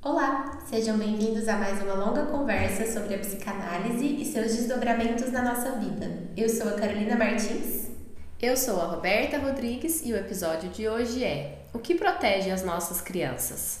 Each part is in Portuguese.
Olá, sejam bem-vindos a mais uma longa conversa sobre a psicanálise e seus desdobramentos na nossa vida. Eu sou a Carolina Martins. Eu sou a Roberta Rodrigues e o episódio de hoje é O que protege as nossas crianças?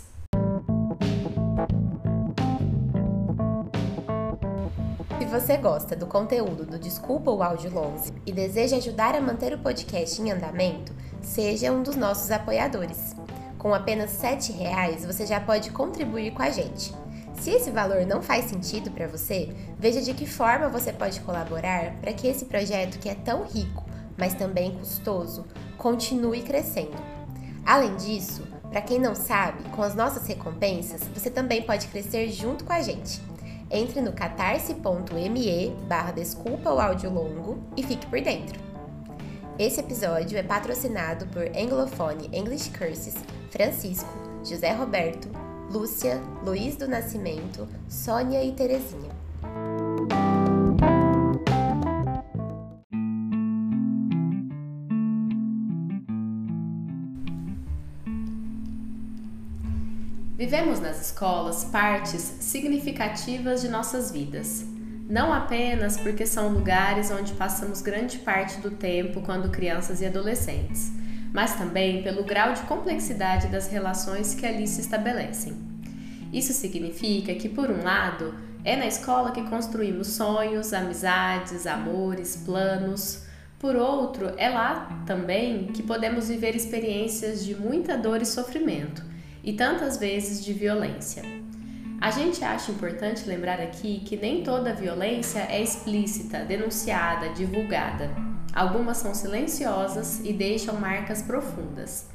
Se você gosta do conteúdo do Desculpa o Áudio Longe e deseja ajudar a manter o podcast em andamento, seja um dos nossos apoiadores. Com apenas R$ reais você já pode contribuir com a gente. Se esse valor não faz sentido para você, veja de que forma você pode colaborar para que esse projeto que é tão rico, mas também custoso, continue crescendo. Além disso, para quem não sabe, com as nossas recompensas, você também pode crescer junto com a gente. Entre no catarse.me barra desculpa o áudio longo e fique por dentro. Esse episódio é patrocinado por Anglophone English Curses, Francisco, José Roberto, Lúcia, Luiz do Nascimento, Sônia e Terezinha. Vivemos nas escolas partes significativas de nossas vidas. Não apenas porque são lugares onde passamos grande parte do tempo quando crianças e adolescentes, mas também pelo grau de complexidade das relações que ali se estabelecem. Isso significa que, por um lado, é na escola que construímos sonhos, amizades, amores, planos. Por outro, é lá também que podemos viver experiências de muita dor e sofrimento, e tantas vezes de violência. A gente acha importante lembrar aqui que nem toda violência é explícita, denunciada, divulgada. Algumas são silenciosas e deixam marcas profundas.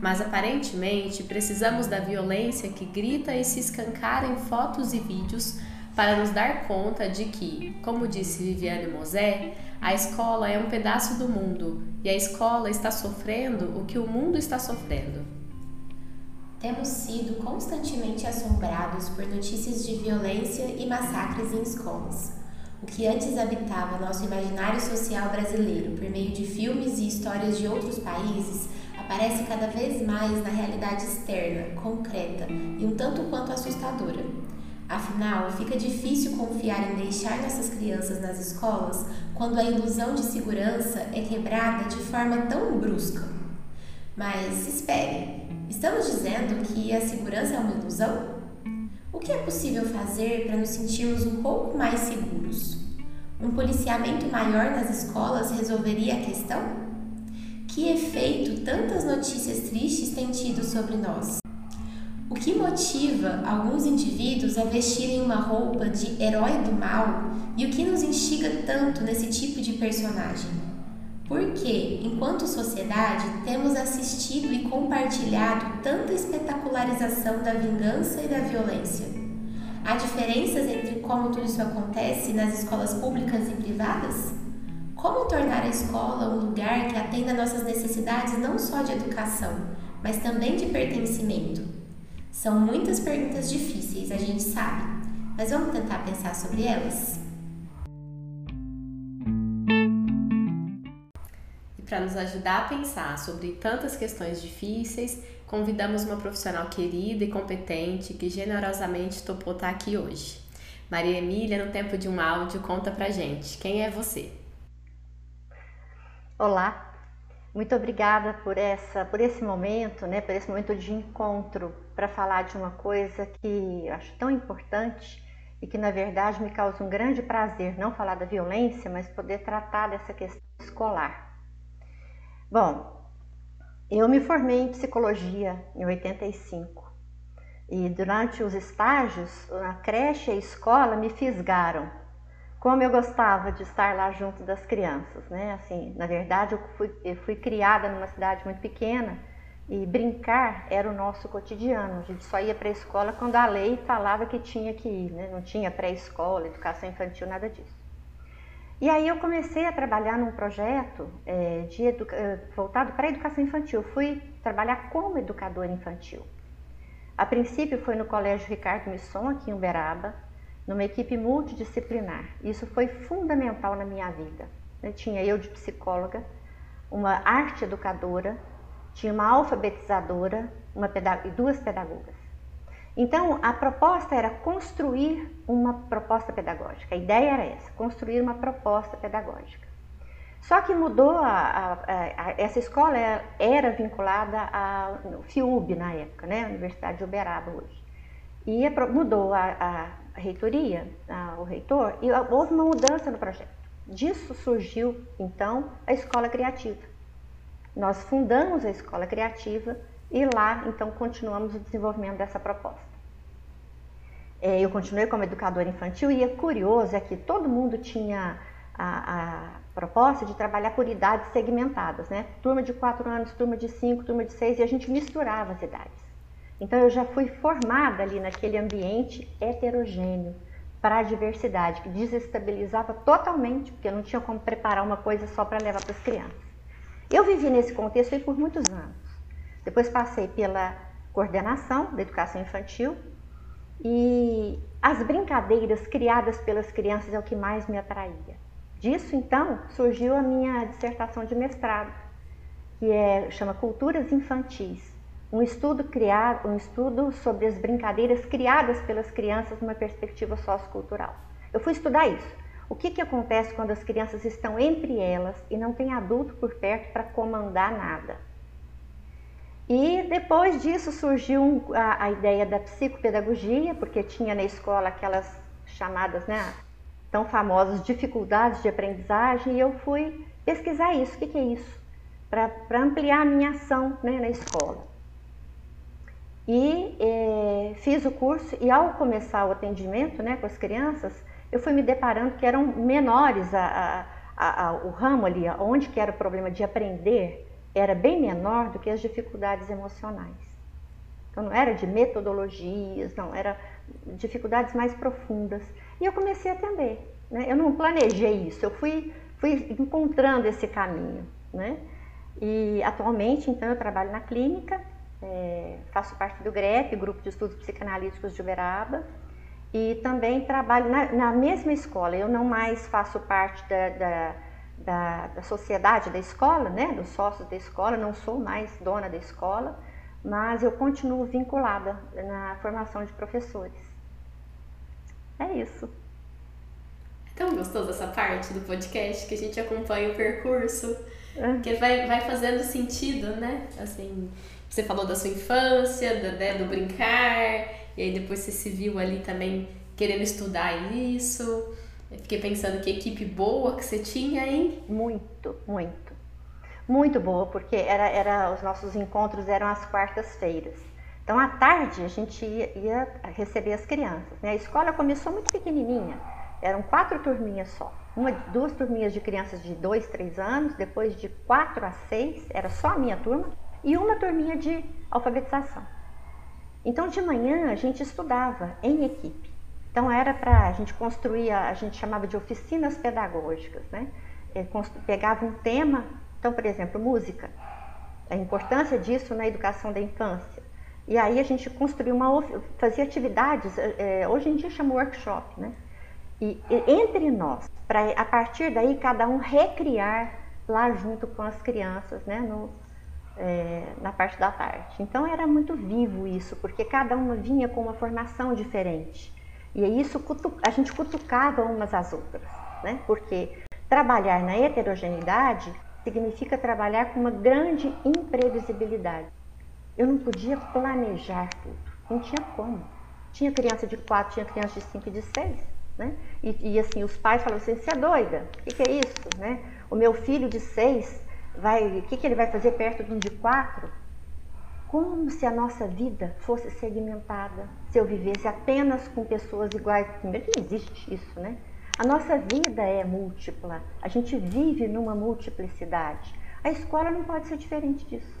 Mas aparentemente precisamos da violência que grita e se escancara em fotos e vídeos para nos dar conta de que, como disse Viviane Mosé, a escola é um pedaço do mundo e a escola está sofrendo o que o mundo está sofrendo. Temos sido constantemente assombrados por notícias de violência e massacres em escolas. O que antes habitava nosso imaginário social brasileiro por meio de filmes e histórias de outros países aparece cada vez mais na realidade externa, concreta e um tanto quanto assustadora. Afinal, fica difícil confiar em deixar nossas crianças nas escolas quando a ilusão de segurança é quebrada de forma tão brusca. Mas espere, estamos dizendo que a segurança é uma ilusão? Que é possível fazer para nos sentirmos um pouco mais seguros? Um policiamento maior nas escolas resolveria a questão? Que efeito tantas notícias tristes têm tido sobre nós? O que motiva alguns indivíduos a vestirem uma roupa de herói do mal e o que nos instiga tanto nesse tipo de personagem? Porque, enquanto sociedade, temos assistido e compartilhado tanta espetacularização da vingança e da violência. Há diferenças entre como tudo isso acontece nas escolas públicas e privadas? Como tornar a escola um lugar que atenda nossas necessidades não só de educação, mas também de pertencimento? São muitas perguntas difíceis, a gente sabe, mas vamos tentar pensar sobre elas? Para nos ajudar a pensar sobre tantas questões difíceis, convidamos uma profissional querida e competente que generosamente topou estar aqui hoje. Maria Emília, no tempo de um áudio, conta pra gente quem é você. Olá, muito obrigada por essa, por esse momento, né, por esse momento de encontro para falar de uma coisa que eu acho tão importante e que na verdade me causa um grande prazer não falar da violência, mas poder tratar dessa questão escolar. Bom, eu me formei em psicologia em 85 e durante os estágios, a creche e a escola me fisgaram. Como eu gostava de estar lá junto das crianças, né? Assim, na verdade, eu fui, eu fui criada numa cidade muito pequena e brincar era o nosso cotidiano. A gente só ia para a escola quando a lei falava que tinha que ir, né? Não tinha pré-escola, educação infantil, nada disso. E aí eu comecei a trabalhar num projeto é, de eh, voltado para a educação infantil. Fui trabalhar como educadora infantil. A princípio foi no Colégio Ricardo Misson, aqui em Uberaba, numa equipe multidisciplinar. Isso foi fundamental na minha vida. Eu tinha eu de psicóloga, uma arte educadora, tinha uma alfabetizadora uma e duas pedagogas. Então, a proposta era construir uma proposta pedagógica. A ideia era essa, construir uma proposta pedagógica. Só que mudou, a, a, a, essa escola era vinculada ao FIUB na época, né? Universidade de Uberaba hoje. E mudou a, reitoria, o reitor, e houve uma mudança no projeto. Disso surgiu, então, a Escola Criativa. Nós fundamos a Escola Criativa e lá, então, continuamos o desenvolvimento dessa proposta. É, eu continuei como educadora infantil e é curioso é que todo mundo tinha a, a proposta de trabalhar por idades segmentadas, né? Turma de 4 anos, turma de 5, turma de 6 e a gente misturava as idades. Então eu já fui formada ali naquele ambiente heterogêneo para a diversidade, que desestabilizava totalmente, porque eu não tinha como preparar uma coisa só para levar para as crianças. Eu vivi nesse contexto por muitos anos. Depois passei pela coordenação da educação infantil e as brincadeiras criadas pelas crianças é o que mais me atraía. Disso então surgiu a minha dissertação de mestrado, que é chama Culturas Infantis, um estudo criado, um estudo sobre as brincadeiras criadas pelas crianças numa perspectiva sociocultural. Eu fui estudar isso. O que, que acontece quando as crianças estão entre elas e não tem adulto por perto para comandar nada? E depois disso surgiu a, a, ideia da psicopedagogia, porque tinha na escola aquelas chamadas, né, tão famosas dificuldades de aprendizagem, e eu fui pesquisar isso, o que, que é isso, para ampliar a minha ação né, na escola. E eh, fiz o curso, e ao começar o atendimento né, com as crianças, eu fui me deparando que eram menores, a, a, a, o ramo ali, onde que era o problema de aprender, era bem menor do que as dificuldades emocionais. Então não era de metodologias, não, era dificuldades mais profundas. E eu comecei a atender. Né? Eu não planejei isso, eu fui, fui encontrando esse caminho. Né? E atualmente, então, eu trabalho na clínica, é, faço parte do GREP, Grupo de Estudos Psicanalíticos de Uberaba, e também trabalho na, na mesma escola. Eu não mais faço parte da, da, da, da sociedade da escola, né, dos sócios da escola, não sou mais dona da escola, mas eu continuo vinculada na formação de professores. É isso. É tão gostoso essa parte do podcast que a gente acompanha o percurso, é. que vai, vai fazendo sentido, né? Assim, você falou da sua infância, do, né, do brincar, e aí depois você se viu ali também querendo estudar isso. Fiquei pensando que equipe boa que você tinha, hein? Muito, muito. Muito boa, porque era, era, os nossos encontros eram às quartas-feiras. Então, à tarde, a gente ia, ia receber as crianças. Né? A escola começou muito pequenininha, eram quatro turminhas só. Uma, duas turminhas de crianças de dois, três anos, depois de quatro a seis, era só a minha turma, e uma turminha de alfabetização. Então, de manhã, a gente estudava em equipe. Então, era para a gente construir, a gente chamava de oficinas pedagógicas, né? É, pegava um tema, então, por exemplo, música, a importância disso na educação da infância. E aí a gente construiu uma, fazia atividades, é, hoje em dia chama workshop, né? E, e entre nós, para a partir daí cada um recriar lá junto com as crianças, né? No, é, na parte da tarde. Então era muito vivo isso, porque cada uma vinha com uma formação diferente. E isso a gente cutucava umas às outras, né? Porque trabalhar na heterogeneidade significa trabalhar com uma grande imprevisibilidade. Eu não podia planejar tudo, não tinha como. Tinha criança de 4, tinha criança de 5 e de 6, né? E, e, assim, os pais falavam assim, você é doida? O que, que, é isso, né? O meu filho de 6 vai, o que, que ele vai fazer perto de um de quatro? Como se a nossa vida fosse segmentada, se eu vivesse apenas com pessoas iguais. Primeiro que não existe isso, né? A nossa vida é múltipla, a gente vive numa multiplicidade. A escola não pode ser diferente disso.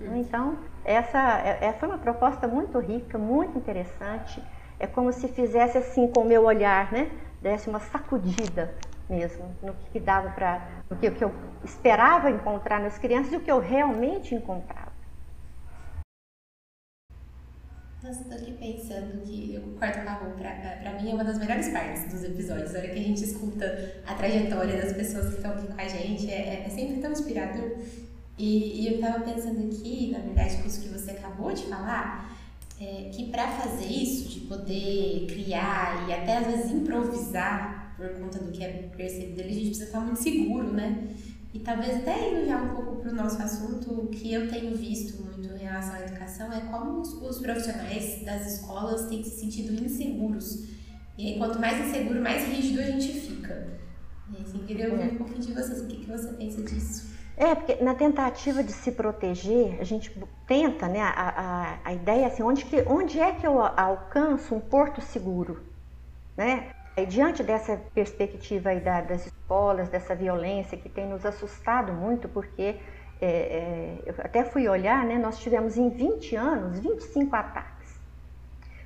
Então, essa, essa é, é, foi uma proposta muito rica, muito interessante. É como se fizesse assim com o meu olhar, né? Desse uma sacudida mesmo, no que dava para, no que, que eu esperava encontrar nas crianças e o que eu realmente encontrava. Nossa, tô aqui pensando que o quarto marrom, pra, pra mim, é uma das melhores partes dos episódios. A hora que a gente escuta a trajetória das pessoas que estão aqui com a gente, é, é sempre tão inspirador. E, e eu tava pensando aqui, na verdade, com isso que você acabou de falar, é, que para fazer isso, de poder criar e até às vezes improvisar por conta do que é percebido a gente precisa estar muito seguro, né? E talvez até indo já um pouco para o nosso assunto, o que eu tenho visto muito em relação à educação é como os, os profissionais das escolas têm se sentido inseguros. E aí, quanto mais inseguro, mais rígido a gente fica. E assim, queria ouvir um pouquinho de vocês, o que, que você pensa disso? É, porque na tentativa de se proteger, a gente tenta, né? A, a, a ideia é assim, onde, que, onde é que eu alcanço um porto seguro? Né? E diante dessa perspectiva aí da, das escolas, dessa violência que tem nos assustado muito, porque é, é, eu até fui olhar, né, nós tivemos em 20 anos 25 ataques,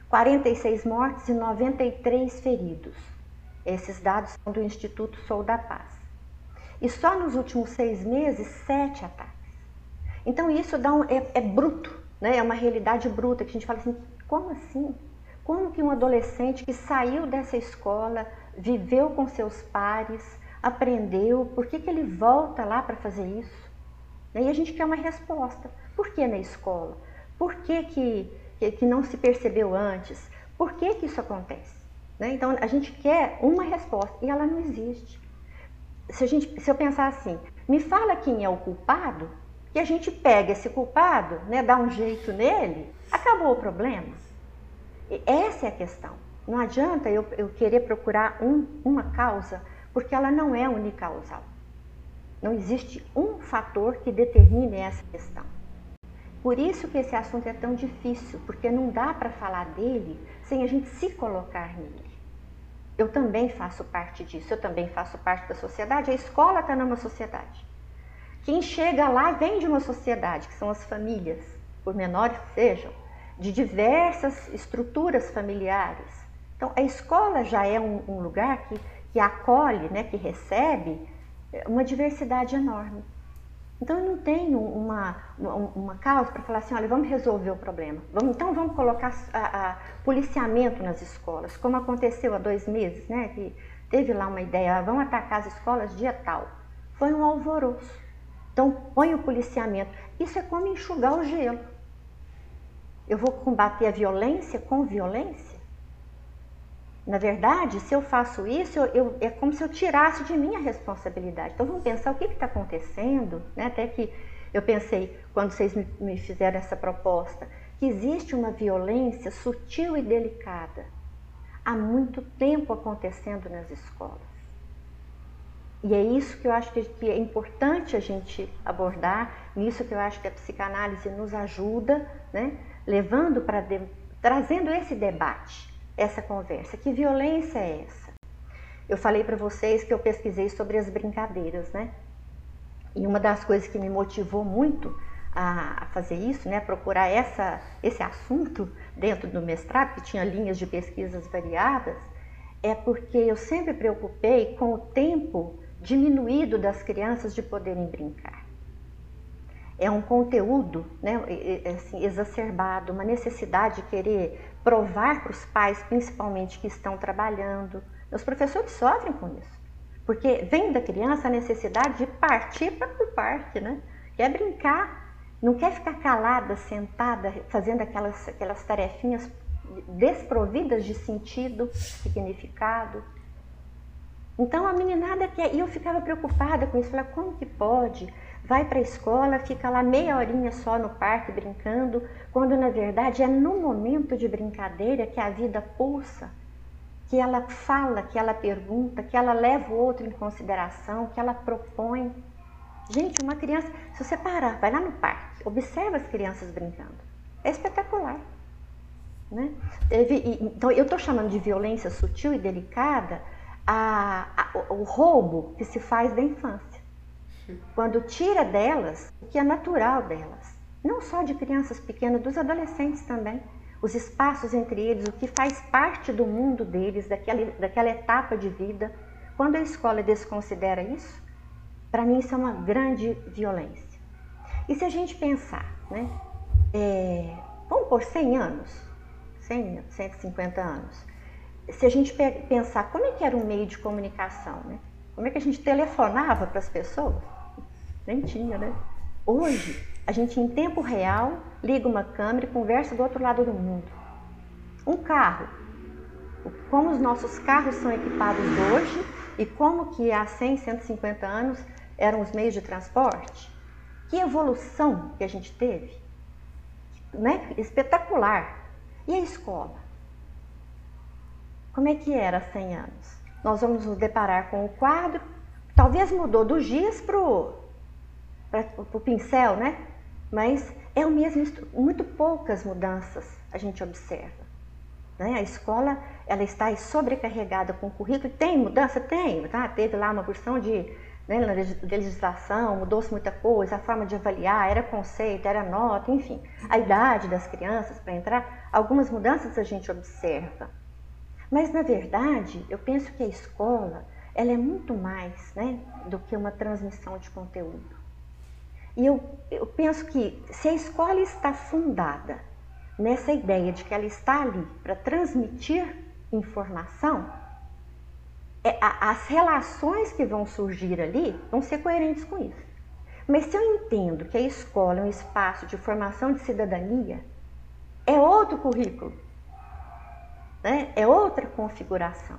46 mortes e 93 feridos. Esses dados são do Instituto Sou da Paz. E só nos últimos seis meses, sete ataques. Então isso dá um, é, é bruto, né? é uma realidade bruta, que a gente fala assim, como assim? Como que um adolescente que saiu dessa escola, viveu com seus pares, aprendeu, por que, que ele volta lá para fazer isso? E a gente quer uma resposta. Por que na escola? Por que, que, que não se percebeu antes? Por que, que isso acontece? Né? Então a gente quer uma resposta e ela não existe. Se, a gente, se eu pensar assim, me fala quem é o culpado, que a gente pega esse culpado, né, dá um jeito nele, acabou o problema. Essa é a questão. Não adianta eu, eu querer procurar um, uma causa, porque ela não é unicausal. Não existe um fator que determine essa questão. Por isso que esse assunto é tão difícil, porque não dá para falar dele sem a gente se colocar nele. Eu também faço parte disso, eu também faço parte da sociedade, a escola está numa sociedade. Quem chega lá vem de uma sociedade, que são as famílias, por menores que sejam, de diversas estruturas familiares. Então, a escola já é um, um lugar que, que acolhe, né, que recebe é, uma diversidade enorme. Então, eu não tenho uma, uma, uma causa para falar assim, olha, vamos resolver o problema. Vamos, então, vamos colocar a, a, policiamento nas escolas, como aconteceu há dois meses, né, que teve lá uma ideia, ah, vamos atacar as escolas dia tal. Foi um alvoroço. Então, põe o policiamento. Isso é como enxugar o gelo. Eu vou combater a violência com violência? Na verdade, se eu faço isso, eu, eu, é como se eu tirasse de mim a responsabilidade. Então vamos pensar o que está acontecendo, né? até que eu pensei, quando vocês me, me fizeram essa proposta, que existe uma violência sutil e delicada há muito tempo acontecendo nas escolas. E é isso que eu acho que é importante a gente abordar, nisso que eu acho que a psicanálise nos ajuda, né? levando para trazendo esse debate, essa conversa. Que violência é essa? Eu falei para vocês que eu pesquisei sobre as brincadeiras, né? E uma das coisas que me motivou muito a, fazer isso, né, procurar essa, esse assunto dentro do mestrado, que tinha linhas de pesquisas variadas, é porque eu sempre preocupei com o tempo diminuído das crianças de poderem brincar é um conteúdo né, assim, exacerbado, uma necessidade de querer provar para os pais, principalmente que estão trabalhando. Os professores sofrem com isso, porque vem da criança a necessidade de partir para o parque, né? quer brincar, não quer ficar calada, sentada, fazendo aquelas, aquelas tarefinhas desprovidas de sentido, significado. Então a meninada quer, e eu ficava preocupada com isso, falei, como que pode? Vai para a escola, fica lá meia horinha só no parque brincando, quando na verdade é no momento de brincadeira que a vida pulsa, que ela fala, que ela pergunta, que ela leva o outro em consideração, que ela propõe. Gente, uma criança, se você parar, vai lá no parque, observa as crianças brincando. É espetacular. Né? Então, eu estou chamando de violência sutil e delicada a, a, o roubo que se faz da infância quando tira delas o que é natural delas, não só de crianças pequenas, dos adolescentes também, os espaços entre eles, o que faz parte do mundo deles, daquela, daquela etapa de vida. Quando a escola desconsidera isso, para mim isso é uma grande violência. E se a gente pensar, né, é, vamos por 100 anos, 100, 150 anos, se a gente pensar como é que era o meio de comunicação, né? como é que a gente telefonava para as pessoas, nem tinha, né? Hoje, A gente, em tempo real, liga uma câmera e conversa do outro lado do mundo. Um carro. Como os nossos carros são equipados hoje e como que há 100, 150 anos eram os meios de transporte. Que evolução que a gente teve. Né? Espetacular. E a escola? Como é que era há 100 anos? Nós vamos nos deparar com o quadro, talvez mudou do giz para o pincel, né? Mas é o mesmo, muito poucas mudanças a gente observa. Né? A escola ela está sobrecarregada com o currículo. Tem mudança? Tem. Tá? Teve lá uma porção de né, legislação, mudou-se muita coisa, a forma de avaliar, era conceito, era nota, enfim. A idade das crianças para entrar, algumas mudanças a gente observa. Mas, na verdade, eu penso que a escola ela é muito mais né, do que uma transmissão de conteúdo. E eu, eu penso que se a escola está fundada nessa ideia de que ela está ali para transmitir informação, é, a, as relações que vão surgir ali vão ser coerentes com isso. Mas se eu entendo que a escola é um espaço de formação de cidadania, é outro currículo, né? é outra configuração.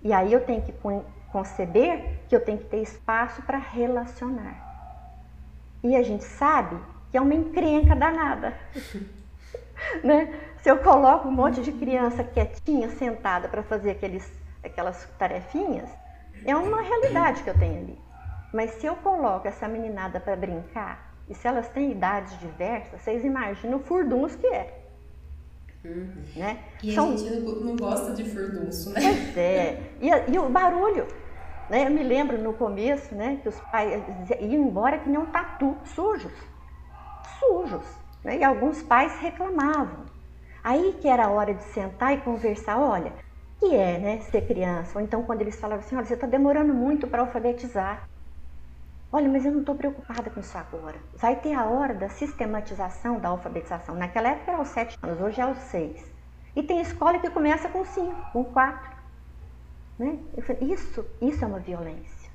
E aí eu tenho que conceber que eu tenho que ter espaço para relacionar. E a gente sabe que é uma encrenca danada. né? Se eu coloco um monte de criança quietinha, sentada para fazer aqueles, aquelas tarefinhas, é uma realidade que eu tenho ali. Mas se eu coloco essa meninada para brincar, e se elas têm idades diversas, vocês imaginam o furdunço que é. Uhum. Né? E São... a gente não gosta de furdunço, né? Pois é. E, e o barulho. Né? Eu me lembro no começo né, que os pais iam embora que nem um tatu, sujos. Sujos. Né? E alguns pais reclamavam. Aí que era a hora de sentar e conversar, olha, o que é né, ser criança? Ou então quando eles falavam assim, olha, você está demorando muito para alfabetizar. Olha, mas eu não estou preocupada com isso agora. Vai ter a hora da sistematização da alfabetização. Naquela época era aos sete anos, hoje é aos seis. E tem escola que começa com cinco, com quatro. Né? Falei, isso, isso é uma violência.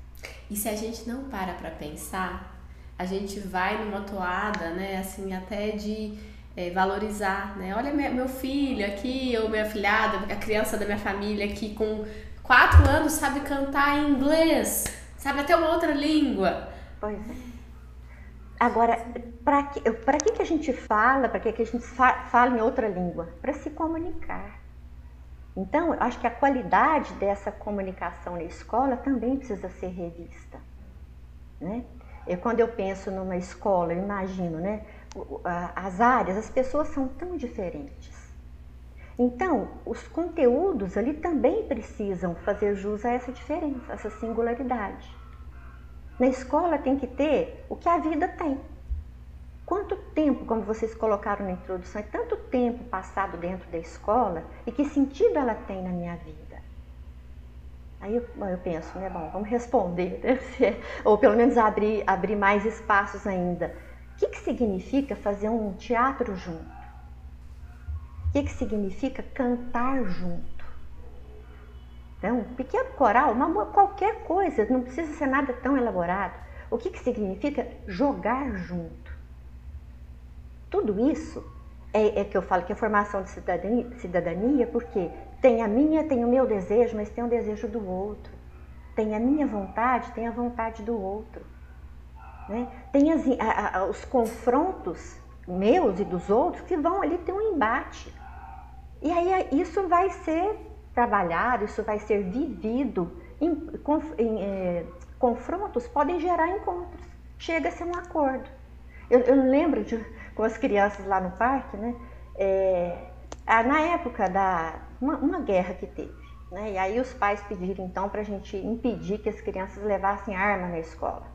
E se a gente não para para pensar, a gente vai numa toada, né, assim, até de é, valorizar, né? Olha meu filho aqui, ou minha filhada, a criança da minha família aqui com quatro anos sabe cantar em inglês, sabe até uma outra língua. Pois é. Agora, para que, que, que a gente fala, para que, que a gente fala em outra língua? Para se comunicar. Então, eu acho que a qualidade dessa comunicação na escola também precisa ser revista. Né? Eu, quando eu penso numa escola, eu imagino, né? As áreas, as pessoas são tão diferentes. Então, os conteúdos ali também precisam fazer jus a essa diferença, essa singularidade. Na escola tem que ter o que a vida tem. Quanto tempo, como vocês colocaram na introdução, é tanto tempo passado dentro da escola e que sentido ela tem na minha vida? Aí eu, eu penso, né, bom, vamos responder, né? É, ou pelo menos abrir, abrir mais espaços ainda. O que, que significa fazer um teatro junto? O que, que significa cantar junto? Então, um pequeno coral, uma, qualquer coisa, não precisa ser nada tão elaborado. O que, que significa jogar junto? Tudo isso é, é, que eu falo que é formação de cidadania, cidadania, porque tem a minha, tem o meu desejo, mas tem o desejo do outro. Tem a minha vontade, tem a vontade do outro. Né? Tem as, a, a, os confrontos meus e dos outros que vão ali ter um embate. E aí isso vai ser trabalhado, isso vai ser vivido. Em, em, é, confrontos podem gerar encontros. Chega-se a um acordo. Eu, eu lembro de com as crianças lá no parque, né? É, na época da uma, uma, guerra que teve, né? E aí os pais pediram então para a gente impedir que as crianças levassem arma na escola,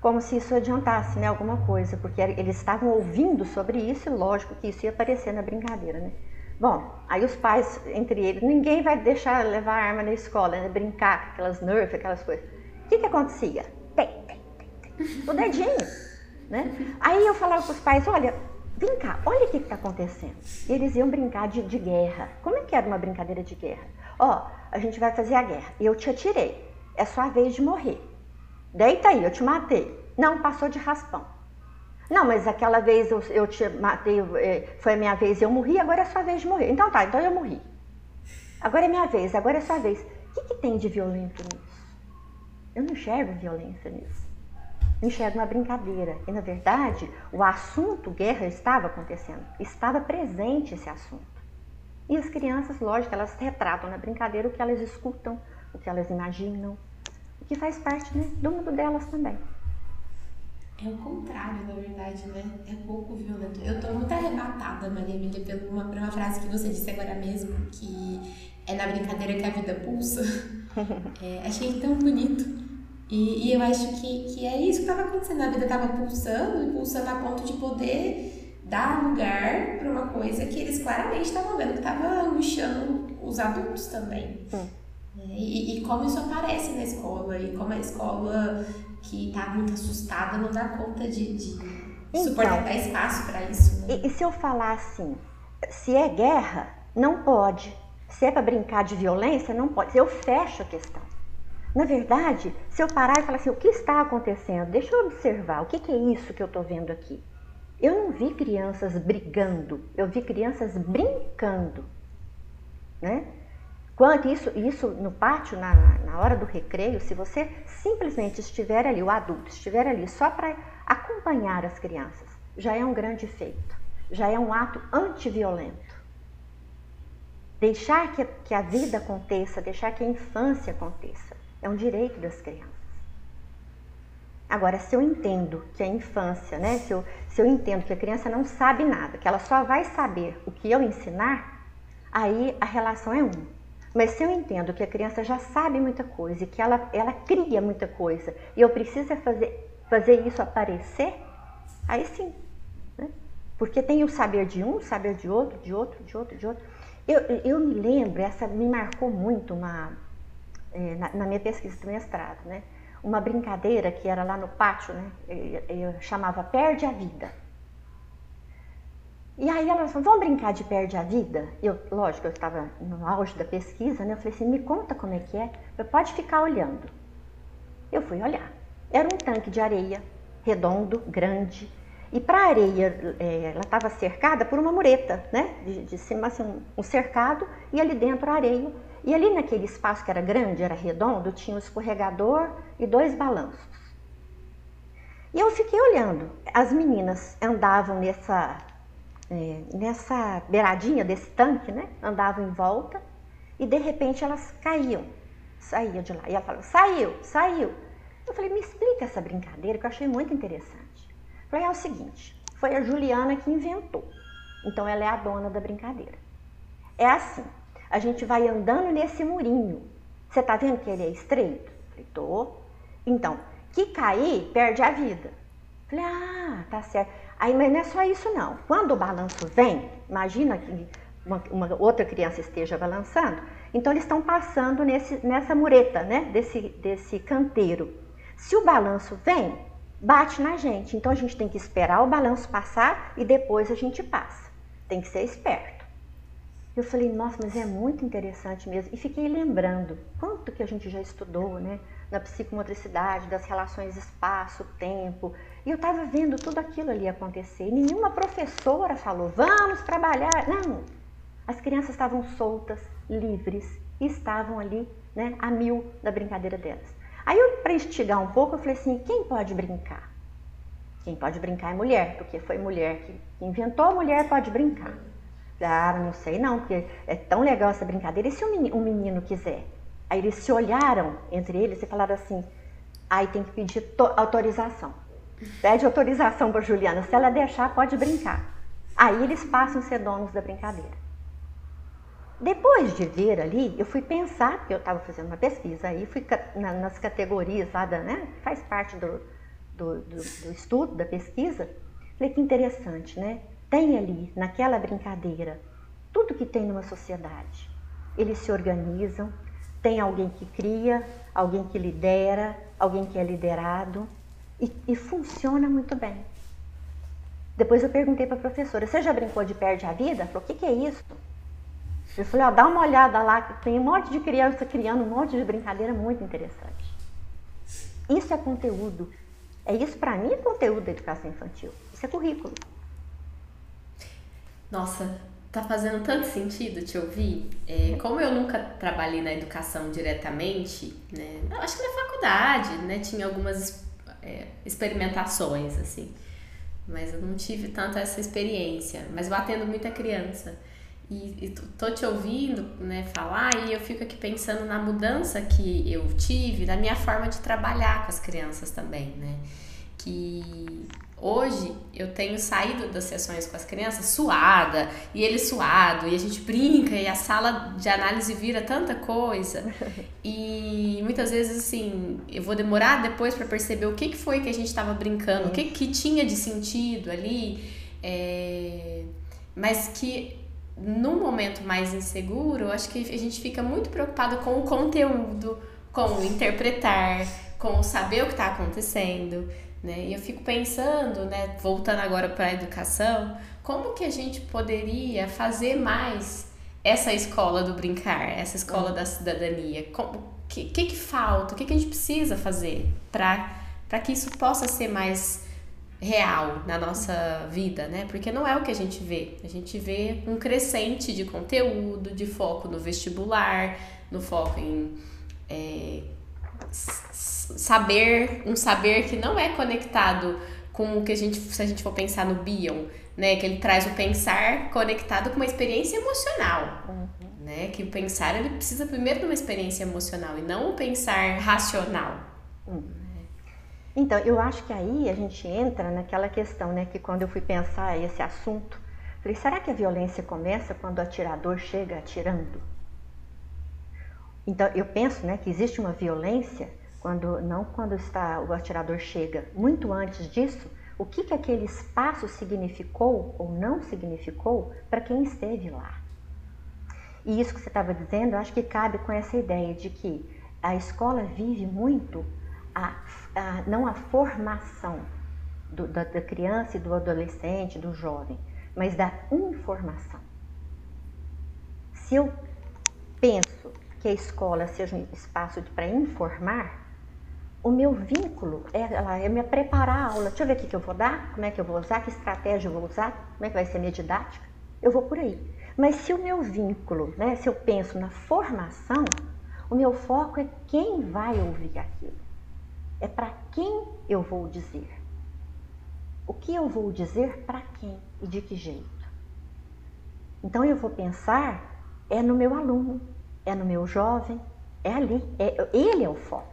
como se isso adiantasse, né? Alguma coisa, porque eles estavam ouvindo sobre isso e lógico que isso ia aparecer na brincadeira, né? Bom, aí os pais, entre eles, ninguém vai deixar levar arma na escola, né? Brincar com aquelas nerf, aquelas coisas. O que que acontecia? Tem, tem, tem, O dedinho. Né? Aí eu falava para os pais, olha, vem cá, olha o que está acontecendo. E eles iam brincar de, de, guerra. Como é que era uma brincadeira de guerra? Ó, a gente vai fazer a guerra. Eu te atirei. É sua vez de morrer. Deita aí, eu te matei. Não, passou de raspão. Não, mas aquela vez eu, eu te matei, é, foi a minha vez e eu morri, agora é sua vez de morrer. Então tá, então eu morri. Agora é minha vez, agora é sua vez. O que, que tem de violento nisso? Eu não enxergo violência nisso. Eu enxergo uma brincadeira. E na verdade, o assunto guerra estava acontecendo. Estava presente esse assunto. E as crianças, lógico, elas retratam na brincadeira o que elas escutam, o que elas imaginam, o que faz parte né, do mundo delas também. É o contrário, na verdade, né? É pouco violento. Eu tô muito arrebatada, Maria Emília, por uma, por uma frase que você disse agora mesmo, que é na brincadeira que a vida pulsa. É, achei tão bonito. E, e, eu acho que, que é isso que estava acontecendo. A vida estava pulsando e pulsando a ponto de poder dar lugar para uma coisa que eles claramente estavam vendo que estava angustiando os adultos também. Hum. É, e, e, como isso aparece na escola, e como a escola que está muito assustada não dá conta de, de então, suportar dar espaço para isso. Né? E, e se eu falar assim, se é guerra, não pode. Se é para brincar de violência, não pode. Eu fecho a questão. Na verdade, se eu parar e falar assim, o que está acontecendo? Deixa eu observar, o que, é isso que eu estou vendo aqui? Eu não vi crianças brigando, eu vi crianças brincando, né? Quanto isso, isso no pátio, na, na hora do recreio, se você simplesmente estiver ali, o adulto estiver ali só para acompanhar as crianças, já é um grande feito, já é um ato antiviolento. Deixar que, que a vida aconteça, deixar que a infância aconteça, é um direito das crianças. Agora, se eu entendo que a infância, né, se eu, se eu entendo que a criança não sabe nada, que ela só vai saber o que eu ensinar, aí a relação é uma. Mas se eu entendo que a criança já sabe muita coisa e que ela, ela cria muita coisa e eu preciso fazer, fazer isso aparecer, aí sim. Né? Porque tem o saber de um, o saber de outro, de outro, de outro, de outro. Eu, eu me lembro, essa me marcou muito uma, é, na, na, minha pesquisa do mestrado, né? uma brincadeira que era lá no pátio, né? eu, eu chamava Perde a Vida. E aí elas falaram, vamos brincar de perde a vida? Eu, lógico, eu estava no auge da pesquisa, né? Eu falei assim, me conta como é que é. Eu, pode ficar olhando. Eu fui olhar. Era um tanque de areia, redondo, grande. E para a areia, é, ela estava cercada por uma mureta, né? De, de cima, assim, um, um cercado, e ali dentro a areia. E ali naquele espaço que era grande, era redondo, tinha um escorregador e dois balanços. E eu fiquei olhando. As meninas andavam nessa é, nessa beiradinha desse tanque, né? Andavam em volta e de repente elas caíam, saíam de lá. E ela falou: saiu, saiu. Eu falei: me explica essa brincadeira que eu achei muito interessante. Eu falei: é o seguinte, foi a Juliana que inventou. Então ela é a dona da brincadeira. É assim, a gente vai andando nesse murinho. Você tá vendo que ele é estreito? Falei: tô. Então, que cair perde a vida. Falei: ah, tá certo. Aí, mas não é só isso não. Quando o balanço vem, imagina que uma, uma outra criança esteja balançando, então eles estão passando nesse, nessa mureta, né? Desse, desse canteiro. Se o balanço vem, bate na gente. Então a gente tem que esperar o balanço passar e depois a gente passa. Tem que ser esperto. Eu falei, nossa, mas é muito interessante mesmo. E fiquei lembrando quanto que a gente já estudou, né? Na psicomotricidade, das relações espaço-tempo, e eu estava vendo tudo aquilo ali acontecer. E nenhuma professora falou, vamos trabalhar. Não. As crianças estavam soltas, livres, e estavam ali, né, a mil da brincadeira delas. Aí, para instigar um pouco, eu falei assim: quem pode brincar? Quem pode brincar é mulher, porque foi mulher que inventou, mulher pode brincar. Ah, não sei não, porque é tão legal essa brincadeira. E se um menino, quiser? Aí eles se olharam entre eles e falaram assim: aí tem que pedir autorização. Pede autorização para Juliana. Se ela deixar, pode brincar. Aí eles passam a ser donos da brincadeira. Depois de ver ali, eu fui pensar, porque eu estava fazendo uma pesquisa aí, fui nas categorias lá, da, né, faz parte do, do, do, do estudo, da pesquisa. Falei que interessante, né? Tem ali, naquela brincadeira, tudo que tem numa sociedade. Eles se organizam, tem alguém que cria, alguém que lidera, alguém que é liderado. E, e funciona muito bem. Depois eu perguntei para a professora: Você já brincou de perde a vida? Ela falou: O que, que é isso? Eu falei: ó, Dá uma olhada lá, que tem um monte de criança criando um monte de brincadeira muito interessante. Isso é conteúdo. É isso para mim é conteúdo da educação infantil. Isso é currículo. Nossa, tá fazendo tanto sentido te ouvir. É, como eu nunca trabalhei na educação diretamente, né? Acho que na faculdade, né, tinha algumas é, experimentações assim, mas eu não tive tanto essa experiência. Mas eu atendo muita criança e, e tô te ouvindo, né, falar e eu fico aqui pensando na mudança que eu tive, na minha forma de trabalhar com as crianças também, né? Que Hoje eu tenho saído das sessões com as crianças suada, e ele suado, e a gente brinca, e a sala de análise vira tanta coisa. E muitas vezes, assim, eu vou demorar depois para perceber o que, que foi que a gente estava brincando, o que, que tinha de sentido ali, é... mas que num momento mais inseguro, eu acho que a gente fica muito preocupado com o conteúdo, com o interpretar, com o saber o que está acontecendo. Né? E eu fico pensando, né, voltando agora para a educação, como que a gente poderia fazer mais essa escola do brincar, essa escola uhum. da cidadania? O que, que, que falta? O que, que a gente precisa fazer para que isso possa ser mais real na nossa vida, né? Porque não é o que a gente vê. A gente vê um crescente de conteúdo, de foco no vestibular, no foco em é, saber, um saber que não é conectado com o que a gente, se a gente for pensar no Bion, né, que ele traz o pensar conectado com uma experiência emocional, uhum. né, que o pensar ele precisa primeiro de uma experiência emocional e não o pensar racional. Uhum. Então, eu acho que aí a gente entra naquela questão, né, que quando eu fui pensar esse assunto, falei, será que a violência começa quando o atirador chega atirando? Então, eu penso, né, que existe uma violência quando não quando está o atirador chega, muito antes disso, o que, que aquele espaço significou ou não significou para quem esteve lá. E isso que você estava dizendo, eu acho que cabe com essa ideia de que a escola vive muito a, a não a formação do, da, da criança e do adolescente, do jovem, mas da informação. Se eu penso que a escola seja um espaço para informar, o meu vínculo é, é me preparar a aula. Deixa eu ver o que, que eu vou dar, como é que eu vou usar, que estratégia eu vou usar, como é que vai ser a minha didática. Eu vou por aí. Mas se o meu vínculo, né, se eu penso na formação, o meu foco é quem vai ouvir aquilo. É para quem eu vou dizer. O que eu vou dizer para quem e de que jeito. Então eu vou pensar é no meu aluno, é no meu jovem, é ali, é, ele é o foco.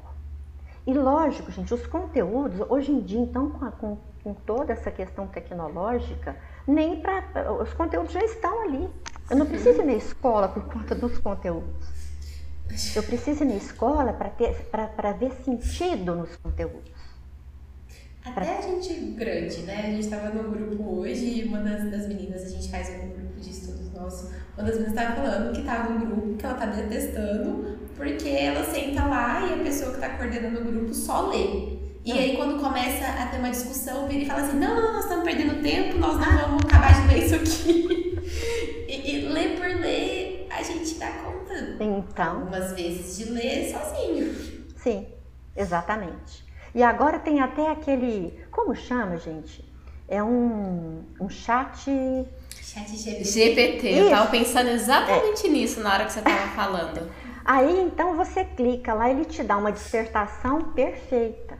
E lógico, gente, os conteúdos, hoje em dia, então, com, a, com, com toda essa questão tecnológica, nem para. Os conteúdos já estão ali. Eu não preciso ir na escola por conta dos conteúdos. Eu preciso ir na escola para ver sentido nos conteúdos. Até a gente grande, né? A gente estava no grupo hoje e uma das, das meninas, a gente faz um grupo de estudos nosso, uma das meninas estava falando que estava num grupo que ela está detestando porque ela senta lá e a pessoa que está coordenando o grupo só lê. E aí, quando começa a ter uma discussão, vira e fala assim: não, não, nós estamos perdendo tempo, nós não vamos acabar de ler isso aqui. e, e ler por ler, a gente dá conta. Então. Algumas vezes de ler sozinho. Sim, exatamente. E agora tem até aquele. Como chama, gente? É um, um chat. Chat GPT. GPT. Isso. Eu tava pensando exatamente é. nisso na hora que você tava falando. Aí então você clica lá, ele te dá uma dissertação perfeita,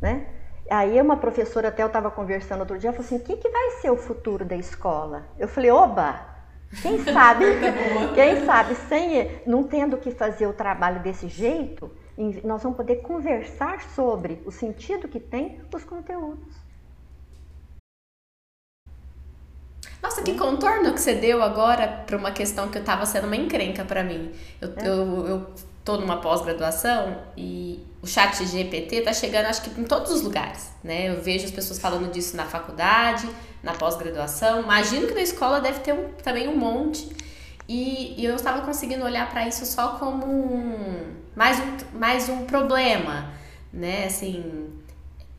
né? Aí uma professora até eu estava conversando outro dia, falou assim, o que, que vai ser o futuro da escola? Eu falei, oba, quem sabe, quem sabe, sem, não tendo que fazer o trabalho desse jeito, nós vamos poder conversar sobre o sentido que tem os conteúdos. Nossa, que contorno que você deu agora para uma questão que eu tava sendo uma encrenca para mim. Eu, é. eu, eu tô numa pós-graduação e o chat GPT tá chegando acho que em todos os lugares, né? Eu vejo as pessoas falando disso na faculdade, na pós-graduação. Imagino que na escola deve ter um, também um monte. E, eu estava conseguindo olhar para isso só como um, mais, um, mais um problema, né? Assim,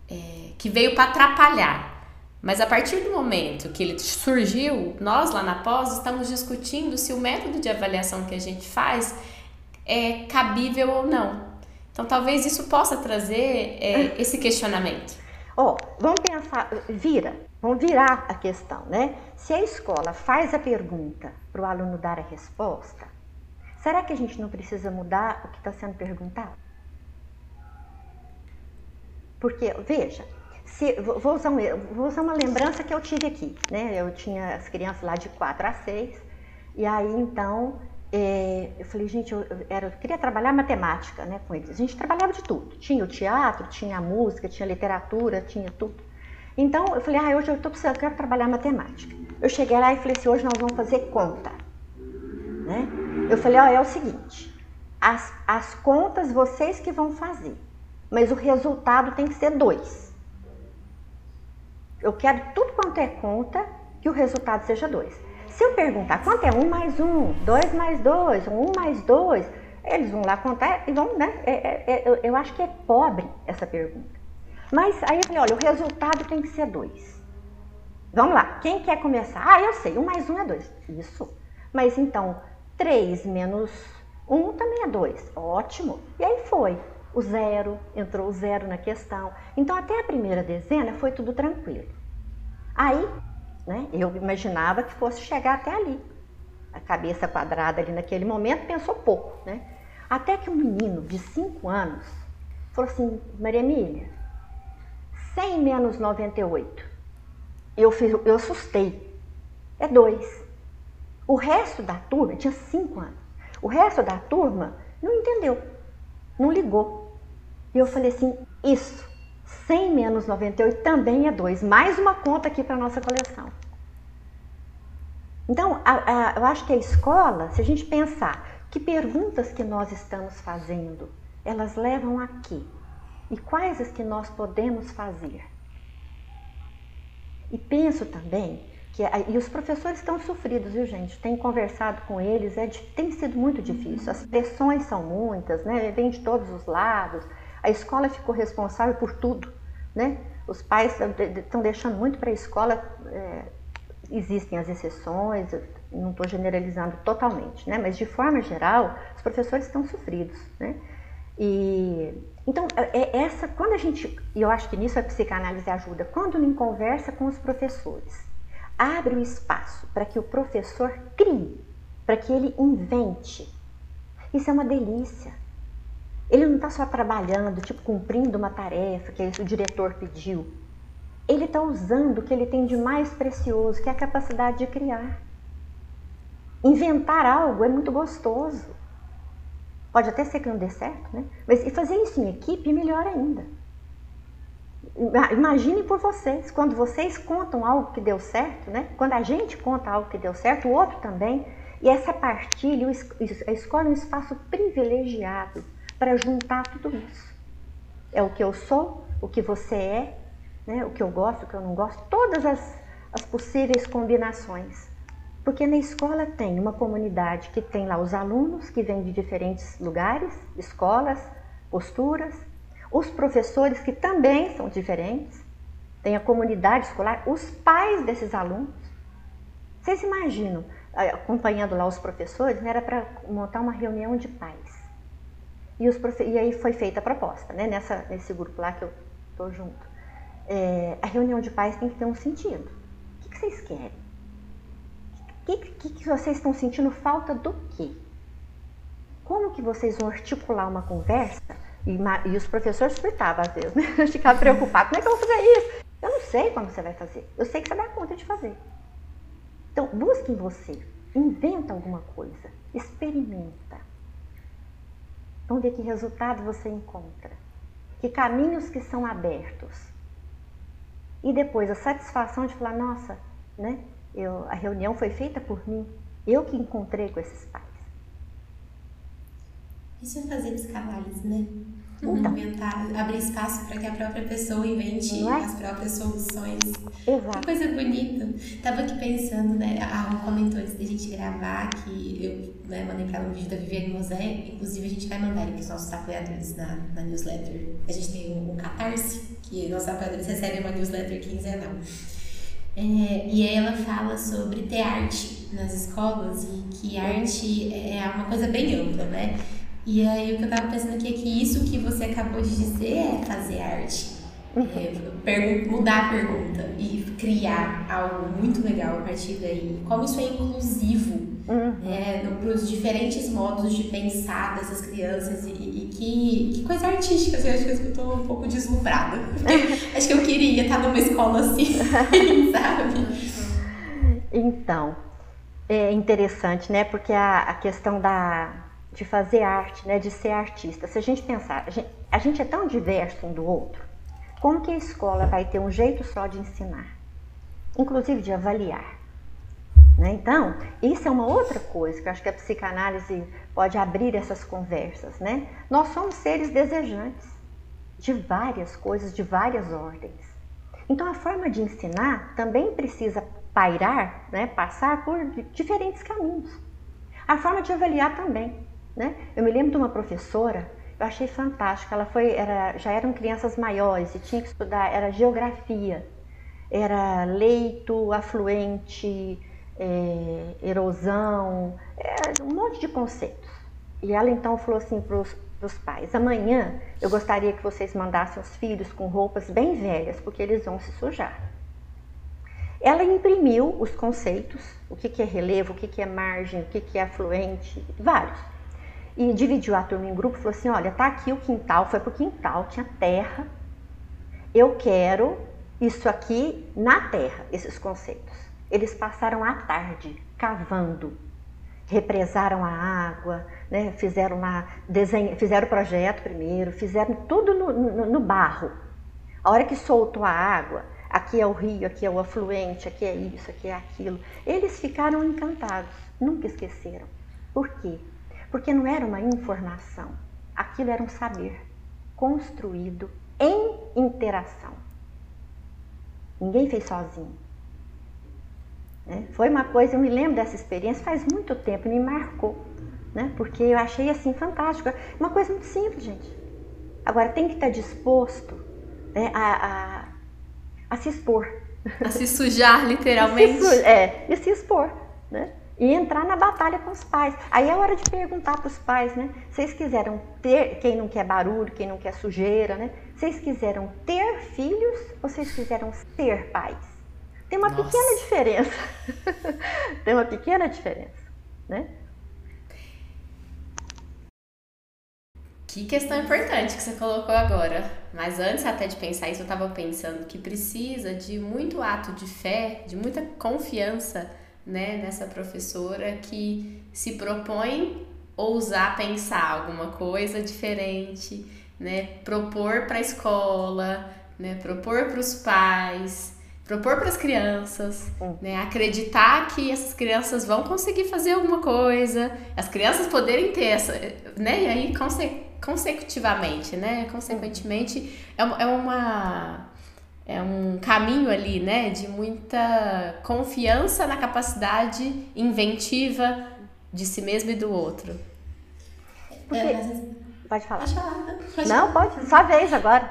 é, que veio para atrapalhar. Mas a partir do momento que ele surgiu, nós lá na pós estamos discutindo se o método de avaliação que a gente faz é cabível ou não. Então talvez isso possa trazer é, esse questionamento. Ó, oh, vamos pensar, vira, vamos virar a questão, né? Se a escola faz a pergunta para o aluno dar a resposta, será que a gente não precisa mudar o que está sendo perguntado? Porque, veja, se, vou, usar um, vou usar uma lembrança que eu tive aqui, né? Eu tinha as crianças lá de 4 a 6, e aí então é, eu falei, gente, eu, era, eu, queria trabalhar matemática né, com eles. A gente trabalhava de tudo. Tinha o teatro, tinha a música, tinha a literatura, tinha tudo. Então eu falei, ah, hoje eu estou precisando, eu quero trabalhar matemática. Eu cheguei lá e falei assim, hoje nós vamos fazer conta. Né? Eu falei, ó, oh, é o seguinte, as, as contas vocês que vão fazer, mas o resultado tem que ser dois. Eu quero tudo quanto é conta, que o resultado seja dois. Se eu perguntar quanto é um mais um, dois mais dois, um mais dois, eles vão lá contar e vão, né? É, é, é, eu acho que é pobre essa pergunta. Mas aí eu falei, olha, o resultado tem que ser dois. Vamos lá, quem quer começar? Ah, eu sei, um mais um é dois. Isso. Mas então, três menos um também é dois. Ótimo. E aí foi. O zero, entrou o zero na questão. Então, até a primeira dezena foi tudo tranquilo. Aí, né? Eu imaginava que fosse chegar até ali. A cabeça quadrada ali naquele momento pensou pouco. Né? Até que um menino de 5 anos falou assim: Maria Emília, 100 menos 98. Eu, fiz, eu assustei. É 2. O resto da turma, tinha 5 anos, o resto da turma não entendeu, não ligou. E eu falei assim: Isso 100 menos 98 também é 2. Mais uma conta aqui para nossa coleção. Então, a, a, eu acho que a escola, se a gente pensar que perguntas que nós estamos fazendo, elas levam a quê? E quais as que nós podemos fazer? E penso também que e os professores estão sofridos, viu gente? Tenho conversado com eles, é, tem sido muito difícil. As pressões são muitas, né? Vem de todos os lados. A escola ficou responsável por tudo, né? Os pais estão deixando muito para a escola. É, existem as exceções, não estou generalizando totalmente, né? Mas de forma geral, os professores estão sofridos, né? E então é, é essa quando a gente, eu acho que nisso a psicanálise ajuda, quando em conversa com os professores, abre o espaço para que o professor crie, para que ele invente. Isso é uma delícia. Ele não está só trabalhando, tipo, cumprindo uma tarefa que o diretor pediu. Ele está usando o que ele tem de mais precioso, que é a capacidade de criar. Inventar algo é muito gostoso. Pode até ser que não dê certo, né? Mas fazer isso em equipe, melhor ainda. Imagine por vocês, quando vocês contam algo que deu certo, né? Quando a gente conta algo que deu certo, o outro também. E essa partilha, a escola é um espaço privilegiado para juntar tudo isso. É o que eu sou, o que você é, né? o que eu gosto, o que eu não gosto, todas as, as possíveis combinações. Porque na escola tem uma comunidade que tem lá os alunos que vêm de diferentes lugares, escolas, posturas, os professores que também são diferentes, tem a comunidade escolar, os pais desses alunos. Vocês imaginam, acompanhando lá os professores, né, era para montar uma reunião de pais. E, profe... e aí foi feita a proposta, né? Nessa, nesse grupo lá que eu estou junto. É, a reunião de pais tem que ter um sentido. O que, que vocês querem? Que, que, que, vocês estão sentindo falta do quê? Como que vocês vão articular uma conversa? E, e os professores surtavam às vezes, né? Ficavam preocupados. Como é que eu vou fazer isso? Eu não sei como você vai fazer. Eu sei que você dá conta de fazer. Então, busque em você. Inventa alguma coisa. Experimenta. Vamos ver que resultado você encontra, que caminhos que são abertos. E depois a satisfação de falar, nossa, né? Eu, a reunião foi feita por mim, eu que encontrei com esses pais. Isso é fazer cavalos, né? Então, Movimentar, abrir espaço para que a própria pessoa invente é? as próprias soluções. Exato. Que coisa bonita. Tava aqui pensando, né? A Ron comentou antes da gente gravar que eu né, mandei para ela um vídeo da Viviane Mosé. Inclusive, a gente vai mandar ele para os nossos apoiadores na, na newsletter. A gente tem um, um catarse, que nossos apoiadores recebem uma newsletter quinzenal. É, e ela fala sobre ter arte nas escolas e que arte é uma coisa bem ampla, né? E aí o que eu tava pensando aqui é que isso que você acabou de dizer é fazer arte. é, mudar a pergunta e criar algo muito legal a partir daí. Como isso é inclusivo uhum. né, para os diferentes modos de pensar dessas crianças e, que, que coisa artística, assim, acho que eu estou um pouco deslumbrada. acho que eu queria estar numa escola assim, sabe? Então, é interessante, né? Porque a, a questão da, de fazer arte, né? De ser artista. Se a gente pensar, a gente, a gente é tão diverso um do outro, como que a escola vai ter um jeito só de ensinar? Inclusive de avaliar. Né? Então, isso é uma outra coisa que eu acho que a psicanálise pode abrir essas conversas. Né? Nós somos seres desejantes de várias coisas, de várias ordens. Então, a forma de ensinar também precisa pairar, né? passar por diferentes caminhos. A forma de avaliar também. Né? Eu me lembro de uma professora, eu achei fantástica. Ela foi, era, já eram crianças maiores e tinha que estudar, era geografia, era leito, afluente, é, erosão, é, um monte de conceitos. E ela então falou assim para os pais: amanhã eu gostaria que vocês mandassem os filhos com roupas bem velhas, porque eles vão se sujar. Ela imprimiu os conceitos, o que, que é relevo, o que, que é margem, o que, que é afluente, vários. E dividiu a turma em grupo e falou assim: olha, tá aqui o quintal, foi pro quintal, tinha terra. Eu quero isso aqui na terra, esses conceitos. Eles passaram a tarde cavando, represaram a água, né? fizeram lá, desenho, fizeram o projeto primeiro, fizeram tudo no, no, no barro. A hora que soltou a água, aqui é o rio, aqui é o afluente, aqui é isso, aqui é aquilo. Eles ficaram encantados, nunca esqueceram. Por quê? Porque não era uma informação, aquilo era um saber construído em interação. Ninguém fez sozinho. Né? Foi uma coisa, eu me lembro dessa experiência faz muito tempo, me marcou, né? porque eu achei assim fantástico. Uma coisa muito simples, gente. Agora tem que estar disposto né, a, a, a, se expor. A se sujar, literalmente. Se é, e se expor. Né? E entrar na batalha com os pais. Aí é hora de perguntar para os pais, né? Vocês quiseram ter, quem não quer barulho, quem não quer sujeira, né? Vocês quiseram ter filhos ou vocês quiseram ser pais? Tem uma Nossa. pequena diferença. Tem uma pequena diferença, né? Que questão importante que você colocou agora. Mas antes até de pensar isso, eu estava pensando que precisa de muito ato de fé, de muita confiança né, nessa professora que se propõe ousar pensar alguma coisa diferente, né, propor para a escola, né, propor para os pais, propor para as crianças, né, acreditar que essas crianças vão conseguir fazer alguma coisa, as crianças poderem ter essa, né, e aí conse consecutivamente, né, consequentemente é uma, é uma é um caminho ali, né, de muita confiança na capacidade inventiva de si mesmo e do outro. Porque, é, Pode falar. Pode falar. Pode não, falar. pode. Só vez agora.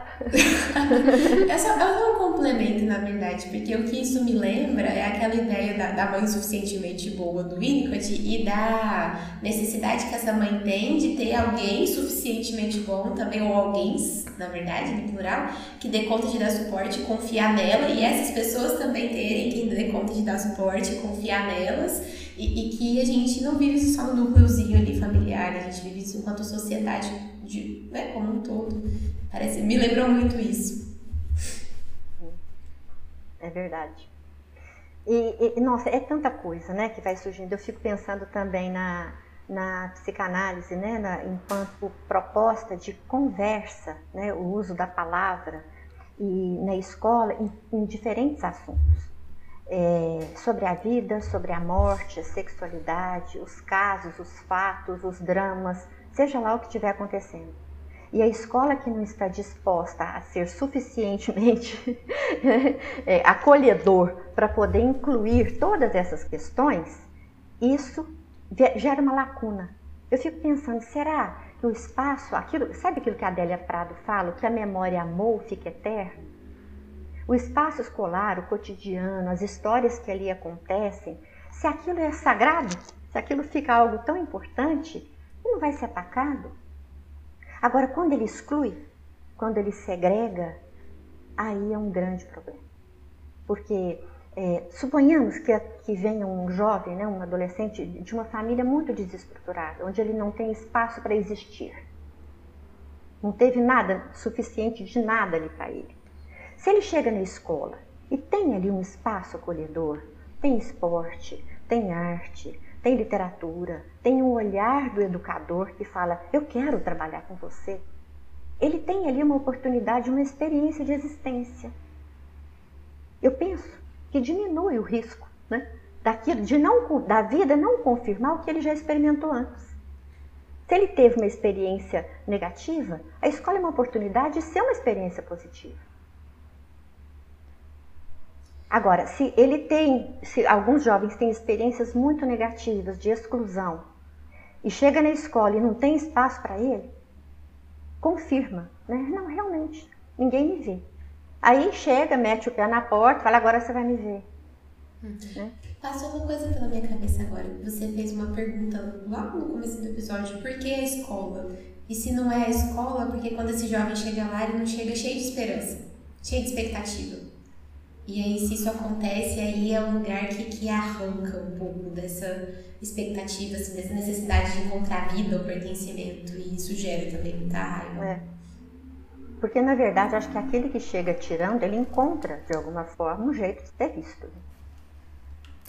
é só é um complemento, na verdade, porque o que isso me lembra é aquela ideia da, da mãe suficientemente boa do Winnicott e da necessidade que essa mãe tem de ter alguém suficientemente bom também, ou alguém, na verdade, no plural, que dê conta de dar suporte e confiar nela, e essas pessoas também terem quem dê conta de dar suporte e confiar nelas e, e, que a gente não vive isso só no núcleozinho ali familiar, a gente vive isso enquanto sociedade de, né, como um todo. Parece, me lembrou muito isso. É verdade. E, e, nossa, é tanta coisa, né, que vai surgindo. Eu fico pensando também na, na psicanálise, né, na, enquanto proposta de conversa, né, o uso da palavra e na escola em, em diferentes assuntos é, sobre a vida, sobre a morte, a sexualidade, os casos, os fatos, os dramas, seja lá o que estiver acontecendo. E a escola que não está disposta a ser suficientemente é, acolhedor para poder incluir todas essas questões, isso gera uma lacuna. Eu fico pensando, será que o espaço, aquilo, sabe aquilo que a Adélia Prado fala, que a memória amou fica eterno? O espaço escolar, o cotidiano, as histórias que ali acontecem, se aquilo é sagrado, se aquilo fica algo tão importante, não vai ser atacado. Agora, quando ele exclui, quando ele segrega, aí é um grande problema. Porque é, suponhamos que, que venha um jovem, né, um adolescente de uma família muito desestruturada, onde ele não tem espaço para existir. Não teve nada suficiente de nada ali para ele. Se ele chega na escola e tem ali um espaço acolhedor, tem esporte, tem arte, tem literatura, tem um olhar do educador que fala: Eu quero trabalhar com você. Ele tem ali uma oportunidade, uma experiência de existência. Eu penso que diminui o risco né, daquilo, de não, da vida não confirmar o que ele já experimentou antes. Se ele teve uma experiência negativa, a escola é uma oportunidade de ser uma experiência positiva. Agora, se ele tem, se alguns jovens têm experiências muito negativas de exclusão e chega na escola e não tem espaço para ele, confirma, né? Não, realmente, ninguém me vê. Aí chega, mete o pé na porta, fala agora você vai me ver. Uhum. Né? Passou uma coisa pela minha cabeça agora. Você fez uma pergunta lá no começo do episódio: por que a escola? E se não é a escola, porque quando esse jovem chega lá, ele não chega cheio de esperança, cheio de expectativa. E aí, se isso acontece, aí é um lugar que, que arranca um pouco dessa expectativa, assim, dessa necessidade de encontrar vida ou pertencimento. E isso gera também muita raiva. É. Porque, na verdade, acho que aquele que chega tirando, ele encontra, de alguma forma, um jeito de ter visto.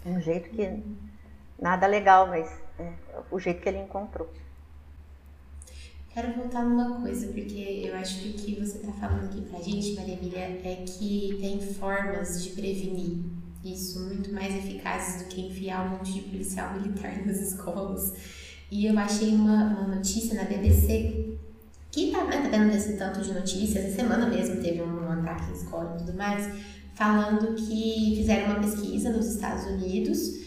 Um jeito que nada legal, mas é o jeito que ele encontrou. Quero voltar numa coisa, porque eu acho que o que você está falando aqui pra gente, Maria Emília, é que tem formas de prevenir isso muito mais eficazes do que enfiar um monte de policial militar nas escolas. E eu achei uma, uma notícia na BBC que tá, né, tá dando esse tanto de notícias, essa semana mesmo teve um ataque em escola e tudo mais, falando que fizeram uma pesquisa nos Estados Unidos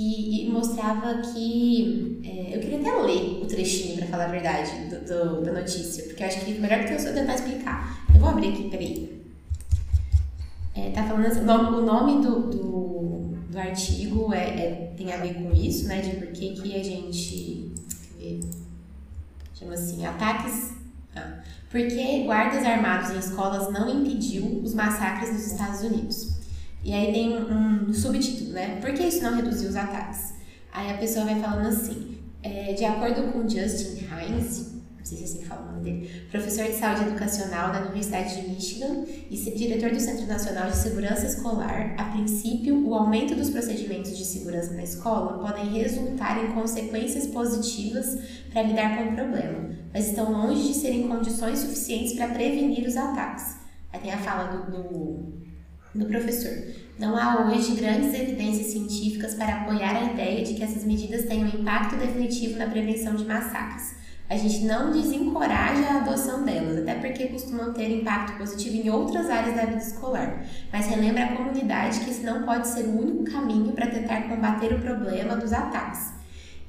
que mostrava que. É, eu queria até ler o trechinho, para falar a verdade, do, do, da notícia, porque eu acho que melhor do que eu tentar explicar. Eu vou abrir aqui, peraí. É, tá falando assim, o nome do, do, do artigo é, é, tem a ver com isso, né? De por que, que a gente. Chama assim, ataques. Ah, porque guardas armados em escolas não impediu os massacres nos Estados Unidos. E aí tem um subtítulo, né? Por que isso não reduziu os ataques? Aí a pessoa vai falando assim, é, de acordo com Justin Hines, não sei se é assim que fala o nome dele, professor de saúde educacional da Universidade de Michigan e diretor do Centro Nacional de Segurança Escolar, a princípio, o aumento dos procedimentos de segurança na escola podem resultar em consequências positivas para lidar com o problema, mas estão longe de serem condições suficientes para prevenir os ataques. Aí tem a fala do, do do professor. Não há hoje grandes evidências científicas para apoiar a ideia de que essas medidas um impacto definitivo na prevenção de massacres. A gente não desencoraja a adoção delas, até porque costumam ter impacto positivo em outras áreas da vida escolar, mas relembra a comunidade que esse não pode ser o único caminho para tentar combater o problema dos ataques.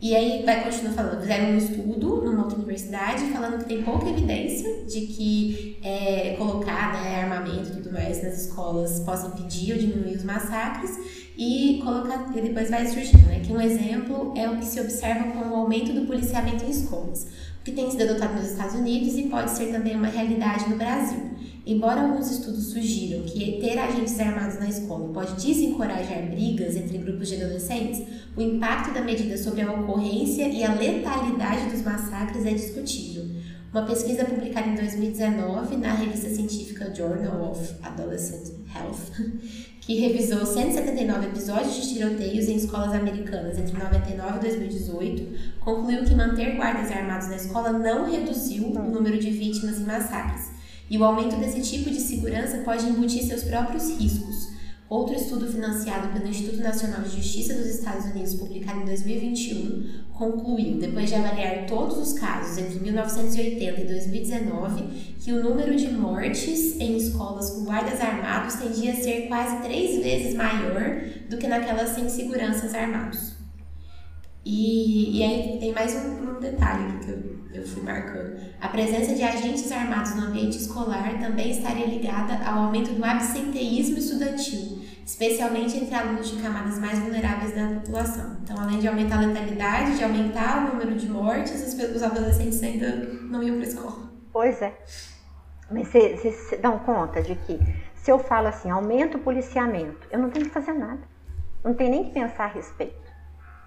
E aí vai continuar falando, fizeram um estudo numa outra universidade falando que tem pouca evidência de que é, colocar né, armamento e tudo mais nas escolas possa impedir ou diminuir os massacres e colocar e depois vai surgindo, né? Que um exemplo é o que se observa com o aumento do policiamento em escolas, que tem sido adotado nos Estados Unidos e pode ser também uma realidade no Brasil. Embora alguns estudos sugiram que ter agentes armados na escola pode desencorajar brigas entre grupos de adolescentes, o impacto da medida sobre a ocorrência e a letalidade dos massacres é discutível. Uma pesquisa publicada em 2019 na revista científica Journal of Adolescent Health, que revisou 179 episódios de tiroteios em escolas americanas entre 99 e 2018, concluiu que manter guardas armados na escola não reduziu o número de vítimas em massacres e o aumento desse tipo de segurança pode embutir seus próprios riscos. Outro estudo financiado pelo Instituto Nacional de Justiça dos Estados Unidos, publicado em 2021, concluiu, depois de avaliar todos os casos entre 1980 e 2019, que o número de mortes em escolas com guardas armados tendia a ser quase três vezes maior do que naquelas sem seguranças armados. E, e aí tem mais um, um detalhe que eu eu fui marcando. A presença de agentes armados no ambiente escolar também estaria ligada ao aumento do absenteísmo estudantil, especialmente entre alunos de camadas mais vulneráveis da população. Então, além de aumentar a letalidade, de aumentar o número de mortes, os adolescentes ainda não iam para a escola. Pois é. Mas vocês dão conta de que se eu falo assim, aumenta o policiamento, eu não tenho que fazer nada. Não tenho nem que pensar a respeito.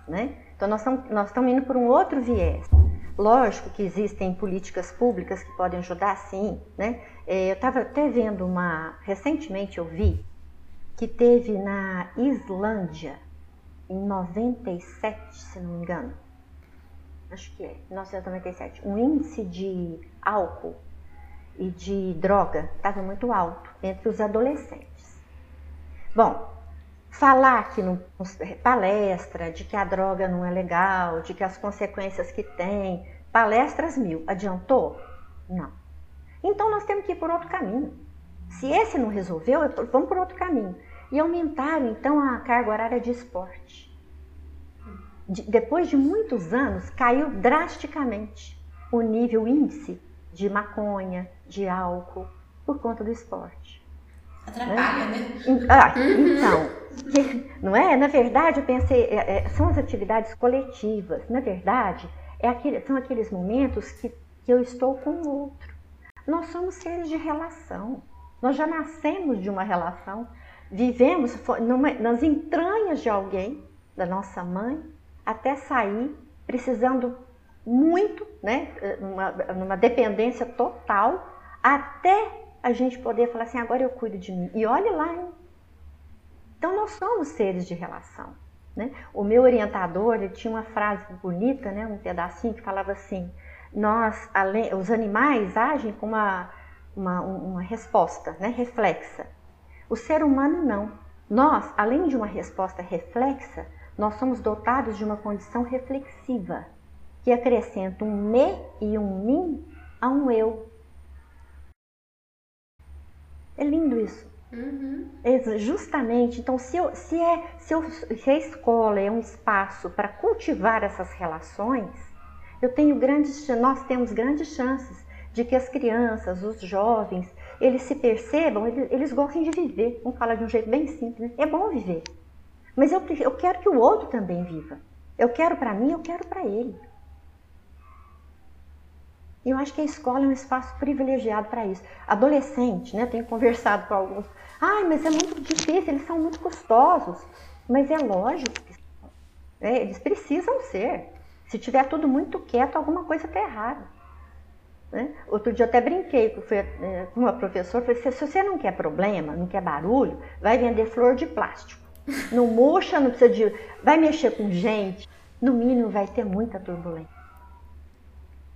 Né? Então nós estamos, nós estamos indo por um outro viés. Lógico que existem políticas públicas que podem ajudar, sim. Né? É, eu estava até vendo uma. Recentemente eu vi que teve na Islândia, em 97, se não me engano. Acho que é, 1997. Um índice de álcool e de droga estava muito alto entre os adolescentes. Bom, falar aqui no palestra de que a droga não é legal, de que as consequências que tem, palestras mil, adiantou? Não. Então nós temos que ir por outro caminho. Se esse não resolveu, vamos por outro caminho. E aumentaram então a carga horária de esporte. De, depois de muitos anos, caiu drasticamente o nível o índice de maconha, de álcool, por conta do esporte. Atrapalha, né? né? Ah. Então, não é? Na verdade, eu pensei, é, é, são as atividades coletivas. Na verdade, é aquele, são aqueles momentos que, que eu estou com o outro. Nós somos seres de relação. Nós já nascemos de uma relação, vivemos numa, nas entranhas de alguém, da nossa mãe, até sair precisando muito, né, numa, numa dependência total, até a gente poder falar assim, agora eu cuido de mim. E olhe lá, hein? Então nós somos seres de relação. Né? O meu orientador ele tinha uma frase bonita, né, um pedacinho que falava assim: nós, além, os animais agem com uma, uma, uma resposta né, reflexa. O ser humano não. Nós, além de uma resposta reflexa, nós somos dotados de uma condição reflexiva, que acrescenta um me e um mim a um eu. É lindo isso. Uhum. É justamente, então, se, eu, se, é, se, eu, se a escola é um espaço para cultivar essas relações, eu tenho grandes, nós temos grandes chances de que as crianças, os jovens, eles se percebam, eles, eles gostem de viver. Vamos falar de um jeito bem simples. Né? É bom viver. Mas eu, eu quero que o outro também viva. Eu quero para mim, eu quero para ele. E eu acho que a escola é um espaço privilegiado para isso. Adolescente, né? Tenho conversado com alguns. Ai, mas é muito difícil, eles são muito custosos. Mas é lógico que é, eles precisam ser. Se tiver tudo muito quieto, alguma coisa está errada. Né? Outro dia eu até brinquei com é, uma professora, falei, se você não quer problema, não quer barulho, vai vender flor de plástico. Não murcha, não precisa de. Vai mexer com gente, no mínimo vai ter muita turbulência.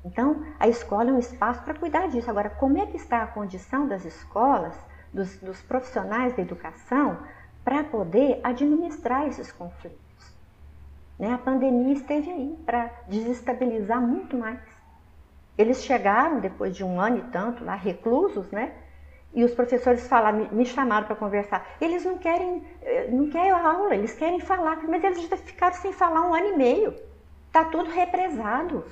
Então, a escola é um espaço para cuidar disso. Agora, como é que está a condição das escolas, dos, dos profissionais da educação, para poder administrar esses conflitos? Né? A pandemia esteve aí para desestabilizar muito mais. Eles chegaram depois de um ano e tanto lá, reclusos, né? E os professores falaram, me chamaram para conversar. Eles não querem, eh, não querem aula, eles querem falar, mas eles ficaram sem falar um ano e meio. Tá tudo represado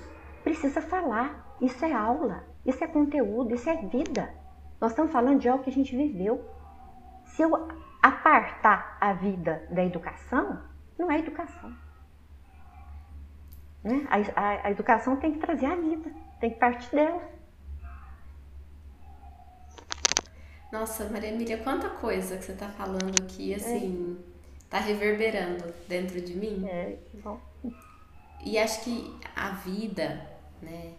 precisa falar. Isso é aula, isso é conteúdo, isso é vida. Nós estamos falando de algo que a gente viveu. Se eu apartar a vida da educação, não é educação. Né? A, a, a educação tem que trazer a vida, tem que partir dela. Nossa, Maria Emília, quanta coisa que você está falando aqui, assim, está é. reverberando dentro de mim. É, que bom. E acho que a vida, né?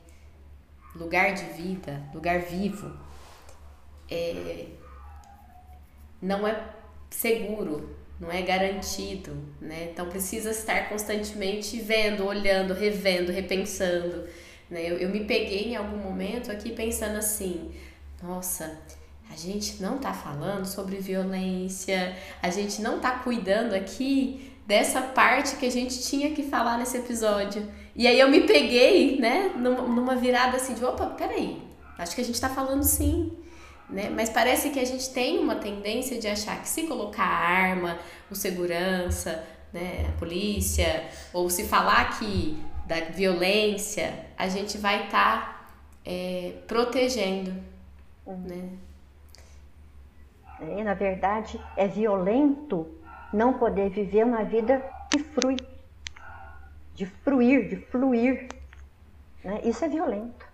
Lugar de vida, lugar vivo, é, não é seguro, não é garantido, né? Então precisa estar constantemente vendo, olhando, revendo, repensando. Né? Eu, eu me peguei em algum momento aqui pensando assim, nossa, a gente não tá falando sobre violência, a gente não tá cuidando aqui dessa parte que a gente tinha que falar nesse episódio. E aí eu me peguei, né, numa virada assim de, opa, peraí, acho que a gente tá falando sim. Né? Mas parece que a gente tem uma tendência de achar que se colocar arma, o segurança, né, a polícia, ou se falar aqui da violência, a gente vai estar tá, é, protegendo, uhum. né? É, na verdade, é violento não poder viver uma vida que flui, de fruir, de fluir. Né? Isso é violento.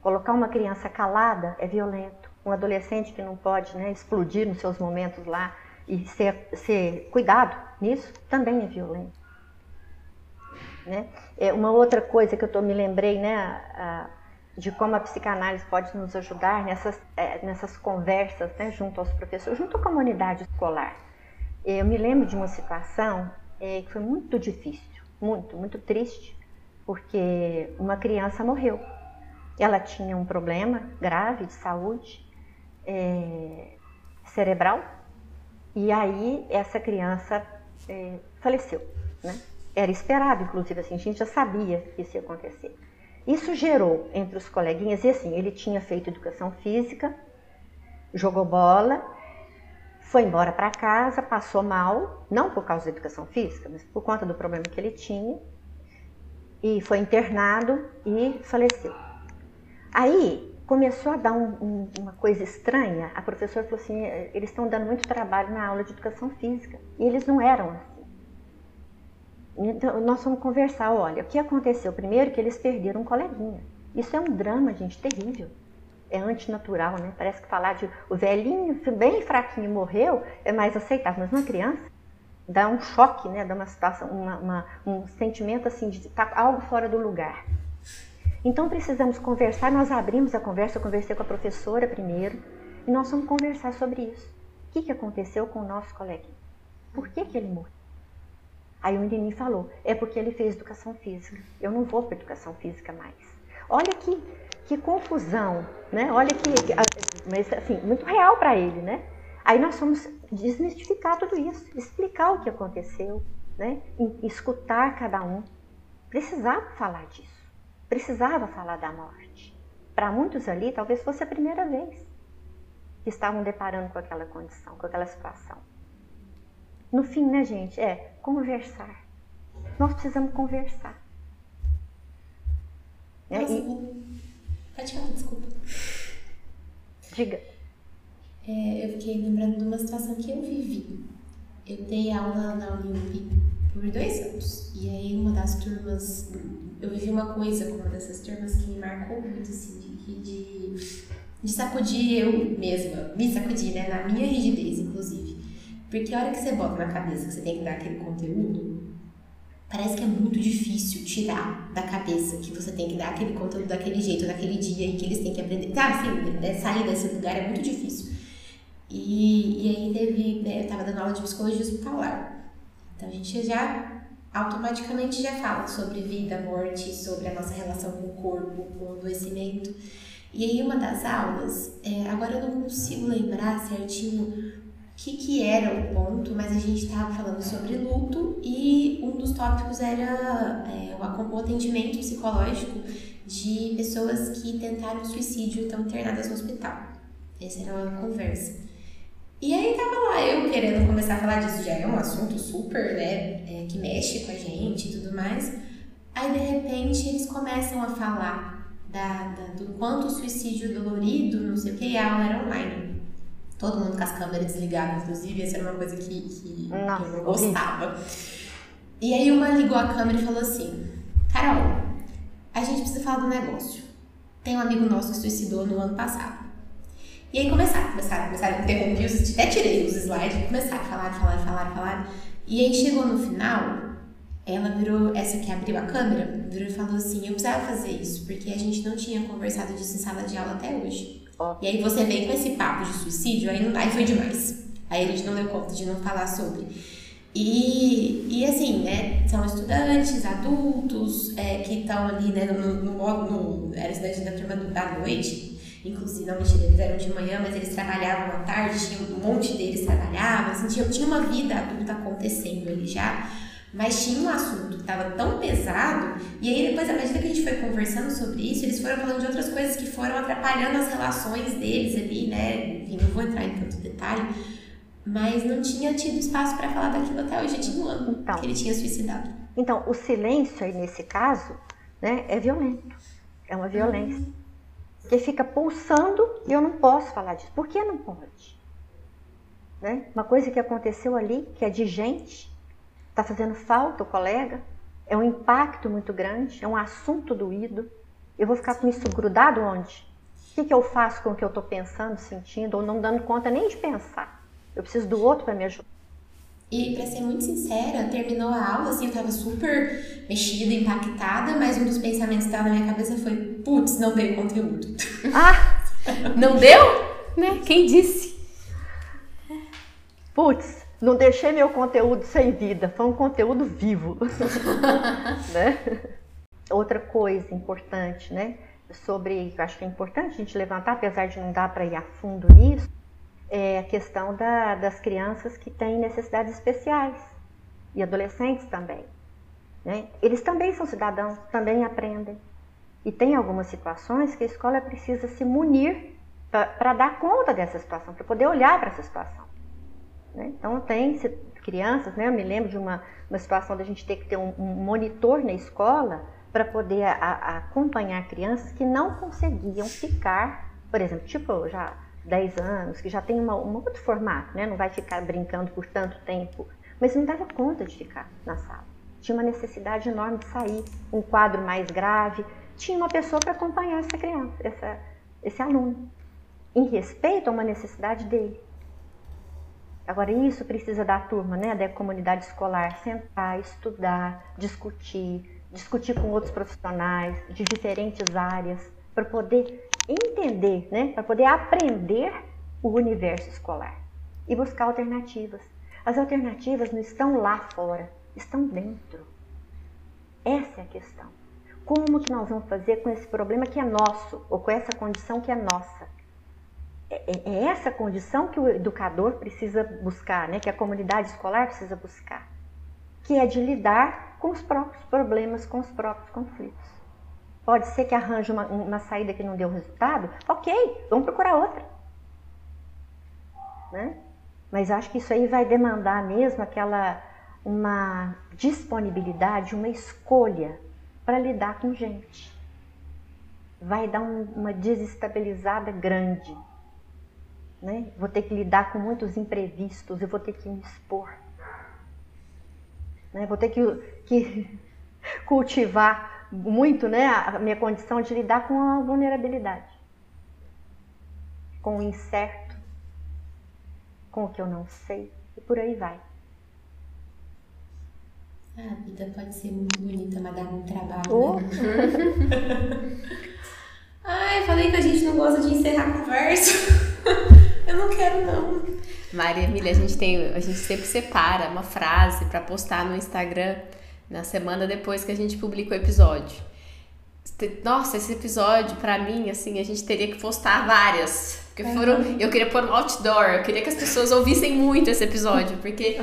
Colocar uma criança calada é violento. Um adolescente que não pode né, explodir nos seus momentos lá e ser, ser cuidado nisso também é violento. Né? É uma outra coisa que eu tô, me lembrei né, a, de como a psicanálise pode nos ajudar nessas, é, nessas conversas né, junto aos professores, junto à comunidade escolar. Eu me lembro de uma situação é, que foi muito difícil, muito, muito triste, porque uma criança morreu. Ela tinha um problema grave de saúde é, cerebral e aí essa criança é, faleceu, né? Era esperado, inclusive, assim, a gente já sabia que isso ia acontecer. Isso gerou entre os coleguinhas, e assim, ele tinha feito educação física, jogou bola, foi embora para casa, passou mal, não por causa da educação física, mas por conta do problema que ele tinha, e foi internado e faleceu. Aí começou a dar um, um, uma coisa estranha. A professora falou assim: eles estão dando muito trabalho na aula de educação física. E eles não eram assim. Então, nós vamos conversar. Olha, o que aconteceu? Primeiro, que eles perderam um coleguinha. Isso é um drama, gente, terrível. É antinatural, né? Parece que falar de o velhinho, bem fraquinho, morreu, é mais aceitável. Mas uma criança dá um choque, né? Dá uma situação, uma, uma, um sentimento assim de tá algo fora do lugar. Então precisamos conversar, nós abrimos a conversa, eu conversei com a professora primeiro, e nós vamos conversar sobre isso. O que, que aconteceu com o nosso coleguinha? Por que, que ele morreu? Aí o menininho falou, é porque ele fez educação física. Eu não vou para educação física mais. Olha que, que confusão, né? Olha que, mas assim, muito real para ele, né? Aí nós fomos desmistificar tudo isso, explicar o que aconteceu, né? escutar cada um. Precisava falar disso precisava falar da morte. Para muitos ali, talvez fosse a primeira vez que estavam deparando com aquela condição, com aquela situação. No fim, né, gente? É conversar. Nós precisamos conversar. É, Nossa, e... Pode falar, desculpa. Diga. É, eu fiquei lembrando de uma situação que eu vivi. Eu dei aula na Unimp por dois anos. E aí, uma das turmas eu vivi uma coisa com uma dessas turmas que me marcou muito, assim, de, de, de sacudir eu mesma, me sacudir, né, na minha rigidez, inclusive. Porque a hora que você bota na cabeça que você tem que dar aquele conteúdo, parece que é muito difícil tirar da cabeça que você tem que dar aquele conteúdo daquele jeito, daquele dia e que eles têm que aprender. Sabe, assim, né, sair desse lugar é muito difícil. E, e aí teve, né, eu tava dando aula de psicologia hospitalar. Então a gente já automaticamente já fala sobre vida, morte, sobre a nossa relação com o corpo, com o adoecimento. E aí, uma das aulas, é, agora eu não consigo lembrar certinho que, que era o ponto, mas a gente estava falando sobre luto e um dos tópicos era é, o atendimento psicológico de pessoas que tentaram suicídio e estão internadas no hospital. Essa era uma conversa. E aí tava lá eu querendo começar a falar disso, já é um assunto super, né, é, que mexe com a gente e tudo mais. Aí de repente eles começam a falar da, da, do quanto o suicídio dolorido, não sei o que, a aula era online. Todo mundo com as câmeras desligadas, inclusive, essa era uma coisa que, que Nossa, eu não gostava. E aí uma ligou a câmera e falou assim, Carol, a gente precisa falar do negócio. Tem um amigo nosso que suicidou no ano passado. E aí começaram, começaram, começaram, interrompi, os, até tirei os slides, começaram a falar, falar, falar, falar. E aí chegou no final, ela virou, essa que abriu a câmera, virou e falou assim: Eu precisava fazer isso, porque a gente não tinha conversado disso em sala de aula até hoje. E aí você vem com esse papo de suicídio, aí, não, aí foi demais. Aí a gente não deu conta de não falar sobre. E, e assim, né, são estudantes, adultos, é, que estão ali, né, no, no, no, no era estudante da turma da noite, Inclusive, não mentira, eles eram de manhã, mas eles trabalhavam à tarde, tinha um monte deles trabalhava, assim, tinha, tinha uma vida adulta acontecendo ali já. Mas tinha um assunto que estava tão pesado, e aí depois, à medida que a gente foi conversando sobre isso, eles foram falando de outras coisas que foram atrapalhando as relações deles ali, né? Enfim, não vou entrar em tanto detalhe, mas não tinha tido espaço para falar daquilo até hoje, tinha um ano então, que ele tinha suicidado. Então, o silêncio aí nesse caso, né, é violento, é uma violência. Uhum que fica pulsando e eu não posso falar disso. Por que não pode? Né? Uma coisa que aconteceu ali, que é de gente, está fazendo falta o colega, é um impacto muito grande, é um assunto doído. Eu vou ficar com isso grudado onde? O que, que eu faço com o que eu estou pensando, sentindo, ou não dando conta nem de pensar? Eu preciso do outro para me ajudar. E para ser muito sincera, terminou a aula, assim, eu tava super mexida, impactada, mas um dos pensamentos que tava na minha cabeça foi, putz, não dei conteúdo. Ah! não deu? Né? Quem disse? Putz, não deixei meu conteúdo sem vida, foi um conteúdo vivo. né? Outra coisa importante, né? Sobre, eu acho que é importante a gente levantar, apesar de não dar para ir a fundo nisso, é a questão da, das crianças que têm necessidades especiais e adolescentes também. Né? Eles também são cidadãos, também aprendem. E tem algumas situações que a escola precisa se munir para dar conta dessa situação, para poder olhar para essa situação. Né? Então, tem crianças, né? eu me lembro de uma, uma situação da gente ter que ter um, um monitor na escola para poder a, a acompanhar crianças que não conseguiam ficar, por exemplo, tipo, já 10 anos, que já tem uma, um outro formato, né? Não vai ficar brincando por tanto tempo. Mas não dava conta de ficar na sala. Tinha uma necessidade enorme de sair, um quadro mais grave. Tinha uma pessoa para acompanhar essa criança, essa, esse aluno, em respeito a uma necessidade dele. Agora, isso precisa da turma, né, da comunidade escolar, sentar, estudar, discutir, discutir com outros profissionais de diferentes áreas, para poder entender, né, para poder aprender o universo escolar e buscar alternativas. As alternativas não estão lá fora, estão dentro. Essa é a questão. Como que nós vamos fazer com esse problema que é nosso, ou com essa condição que é nossa? É, é, é essa condição que o educador precisa buscar, né? que a comunidade escolar precisa buscar, que é de lidar com os próprios problemas, com os próprios conflitos. Pode ser que arranje uma, uma saída que não deu resultado? Ok, vamos procurar outra. Né? Mas acho que isso aí vai demandar mesmo aquela uma disponibilidade, uma escolha para lidar com gente. Vai dar um, uma desestabilizada grande. Né? Vou ter que lidar com muitos imprevistos, eu vou ter que me expor. Né? Vou ter que, que cultivar muito né, a minha condição de lidar com a vulnerabilidade, com o incerto, com o que eu não sei, e por aí vai. A vida pode ser muito bonita, mas dá muito trabalho. Oh. Né? Ai, falei que a gente não gosta de encerrar a conversa. eu não quero, não. Maria Emília, a gente tem, a gente sempre separa uma frase para postar no Instagram na semana depois que a gente publica o episódio. Nossa, esse episódio, para mim, assim, a gente teria que postar várias. Porque foram. Eu queria pôr no outdoor, eu queria que as pessoas ouvissem muito esse episódio, porque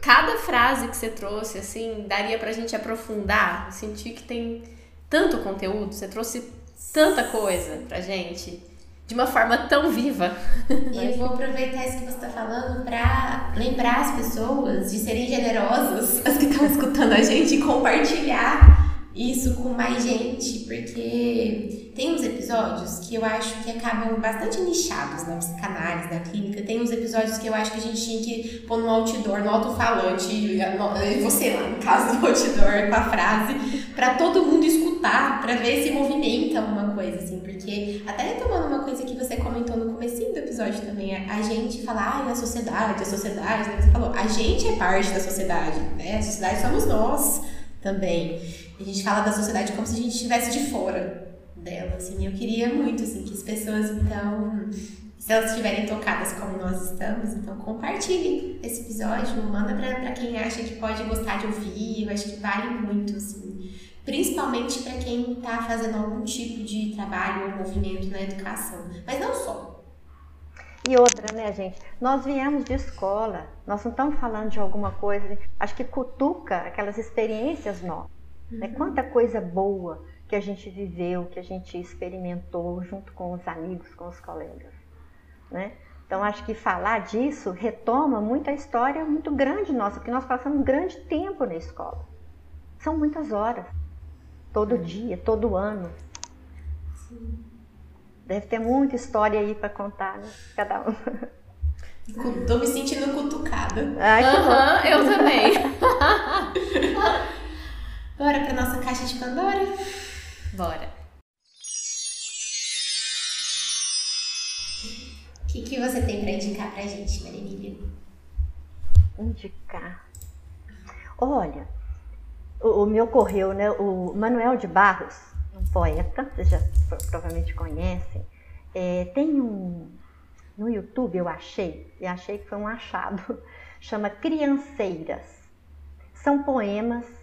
cada frase que você trouxe, assim, daria pra gente aprofundar, sentir que tem tanto conteúdo, você trouxe tanta coisa pra gente de uma forma tão viva. E eu vou aproveitar isso que você está falando para lembrar as pessoas de serem generosas, as que estão escutando a gente, e compartilhar isso com mais gente, porque tem uns episódios que eu acho que acabam bastante nichados na psicanálise, na clínica. Tem uns episódios que eu acho que a gente tinha que pôr no outdoor, no alto-falante, você lá, no caso do outdoor, com a frase, para todo mundo escutar, para ver se movimenta alguma coisa, assim, porque até retomando uma coisa que você comentou no começo do episódio também, a, gente fala, ah, a sociedade, a sociedade, né? Você falou, a gente é parte da sociedade, né? A sociedade somos nós também. A gente fala da sociedade como se a gente estivesse de fora dela, assim. Eu queria muito, assim, que as pessoas, então, se elas estiverem tocadas como nós estamos, então compartilhem esse episódio, manda para quem acha que pode gostar de ouvir. Eu acho que vale muito, assim. Principalmente para quem está fazendo algum tipo de trabalho ou movimento na educação. Mas não só. E outra, né, gente? Nós viemos de escola, nós não estamos falando de alguma coisa, acho que cutuca aquelas experiências nossas. Né? Uhum. Quanta coisa boa que a gente viveu, que a gente experimentou junto com os amigos, com os colegas. Né? Então, acho que falar disso retoma muita história muito grande nossa, porque nós passamos grande tempo na escola. São muitas horas, todo uhum. dia, todo ano. Sim. Deve ter muita história aí para contar, né? Cada um. Tô me sentindo cutucada. Ai, uhum, eu também. Bora para nossa caixa de Pandora? Bora. O que, que você tem para indicar para gente, Marilene? Indicar. Olha, o, o me ocorreu, né? O Manuel de Barros, um poeta, vocês já provavelmente conhecem, é, tem um. No YouTube eu achei, e achei que foi um achado, chama Crianceiras. São poemas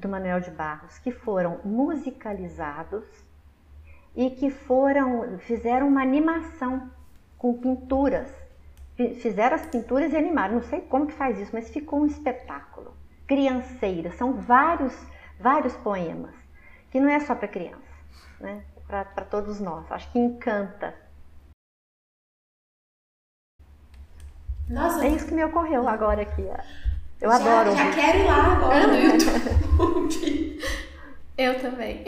do Manuel de Barros que foram musicalizados e que foram fizeram uma animação com pinturas. Fizeram as pinturas e animaram. Não sei como que faz isso, mas ficou um espetáculo. Crianceira, são vários vários poemas que não é só para criança, né? Para todos nós. Acho que encanta. Nossa, é isso que me ocorreu agora aqui. Eu já, adoro. Já quero ir lá agora no YouTube. Eu também.